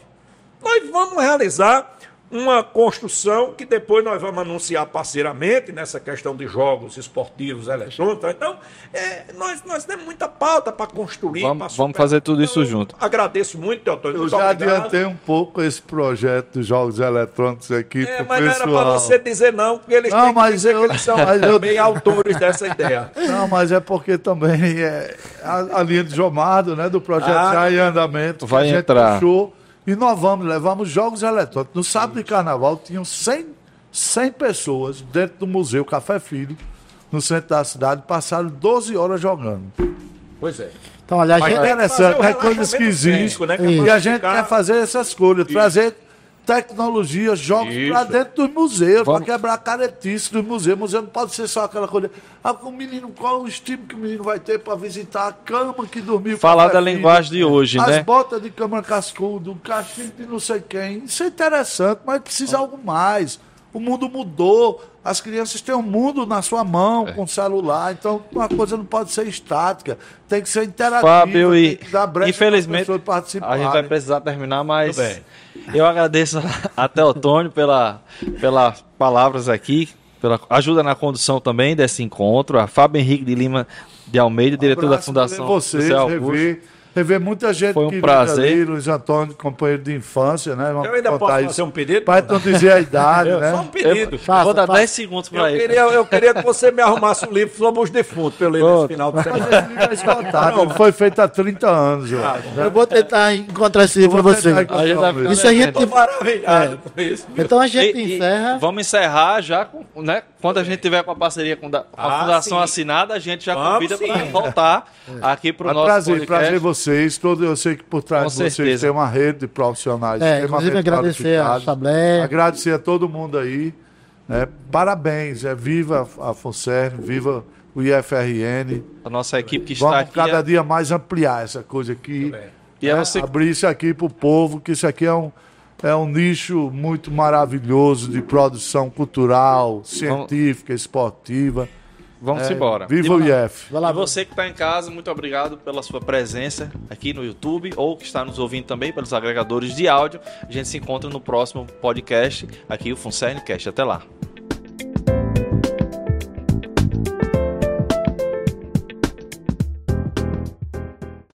Nós vamos realizar uma construção que depois nós vamos anunciar parceiramente nessa questão de jogos esportivos eletrônicos. Então, é, nós, nós temos muita pauta para construir. Vamos, vamos fazer tudo isso eu junto. Agradeço muito, Teotônio. Eu muito já obrigado. adiantei um pouco esse projeto dos jogos eletrônicos aqui É, pro mas não era pessoal. para você dizer não, porque eles Não, têm que mas dizer eu- que eles são mas eu- também autores dessa ideia. Não, mas é porque também é a, a linha de Jomado, né, do projeto Ah, já em andamento. que vai a gente entrar. puxou, e nós vamos, levamos jogos eletrônicos. No sábado de carnaval tinham 100, 100 pessoas dentro do Museu Café Filho, no centro da cidade, passaram 12 horas jogando. Pois é. Então, olha, a gente, tem que interessante, é coisas que né, é E a gente ficar- quer fazer essas coisas, trazer tecnologia, jogos Isso. para dentro dos museus, para Vamos- quebrar a caretice dos museus. O museu não pode ser só aquela coisa. Ah, o menino, qual o estímulo que o menino vai ter para visitar a cama que dormiu? Falar da filha, linguagem de hoje, as né? botas de cama cascudo, o cachimbo de não sei quem. Isso é interessante, mas precisa algo mais. O mundo mudou. As crianças têm um mundo na sua mão, É. com celular. Então, uma coisa não pode ser estática. Tem que ser interativa. Fábio, e tem que dar brecha infelizmente as a gente vai precisar terminar, mas. Eu agradeço a Teotônio pela, pelas palavras aqui, pela ajuda na condução também desse encontro, a Fábio Henrique de Lima de Almeida, diretor da Abraço, Fundação rever vocês, José Augusto. rever, rever muita gente Foi um prazer. ali, Luiz Antônio, companheiro de infância, né? Vamos Eu ainda posso isso. fazer um pedido? Para não dizer a idade, Eu- né? Só um pedido. Eu Faça, vou dar faça. 10 segundos para ele. queria, eu queria que você me arrumasse um livro sobre os defuntos para eu ler nesse final de semana. Esse livro é esgotado, foi feito há 30 anos. Eu, acho, né? eu vou tentar encontrar esse livro para você. encontrar. Isso a gente- Estou maravilhado com isso. Então a gente E- e encerra. vamos encerrar já, com, né? Quando a gente tiver com a parceria com, a Ah, Fundação sim. assinada, a gente já Vamos convida para voltar aqui para o nosso prazer, podcast. prazer vocês. Todo, eu sei que por trás Com de vocês certeza. tem uma rede de profissionais É, inclusive agradecer a. Sablé. Agradecer a todo mundo aí. né? Parabéns, é, viva a FUNCERN, viva o IFRN. A nossa equipe que está Vamos aqui. cada dia mais ampliar essa coisa aqui. E é né? você- Abrir isso aqui para o povo, que isso aqui é um, é um nicho muito maravilhoso de produção cultural, científica, esportiva. Vamos É, embora. Viva o IF. Vai lá, E você que está em casa, muito obrigado pela sua presença aqui no YouTube ou que está nos ouvindo também pelos agregadores de áudio. A gente se encontra no próximo podcast aqui, o Funcerncast. Até lá.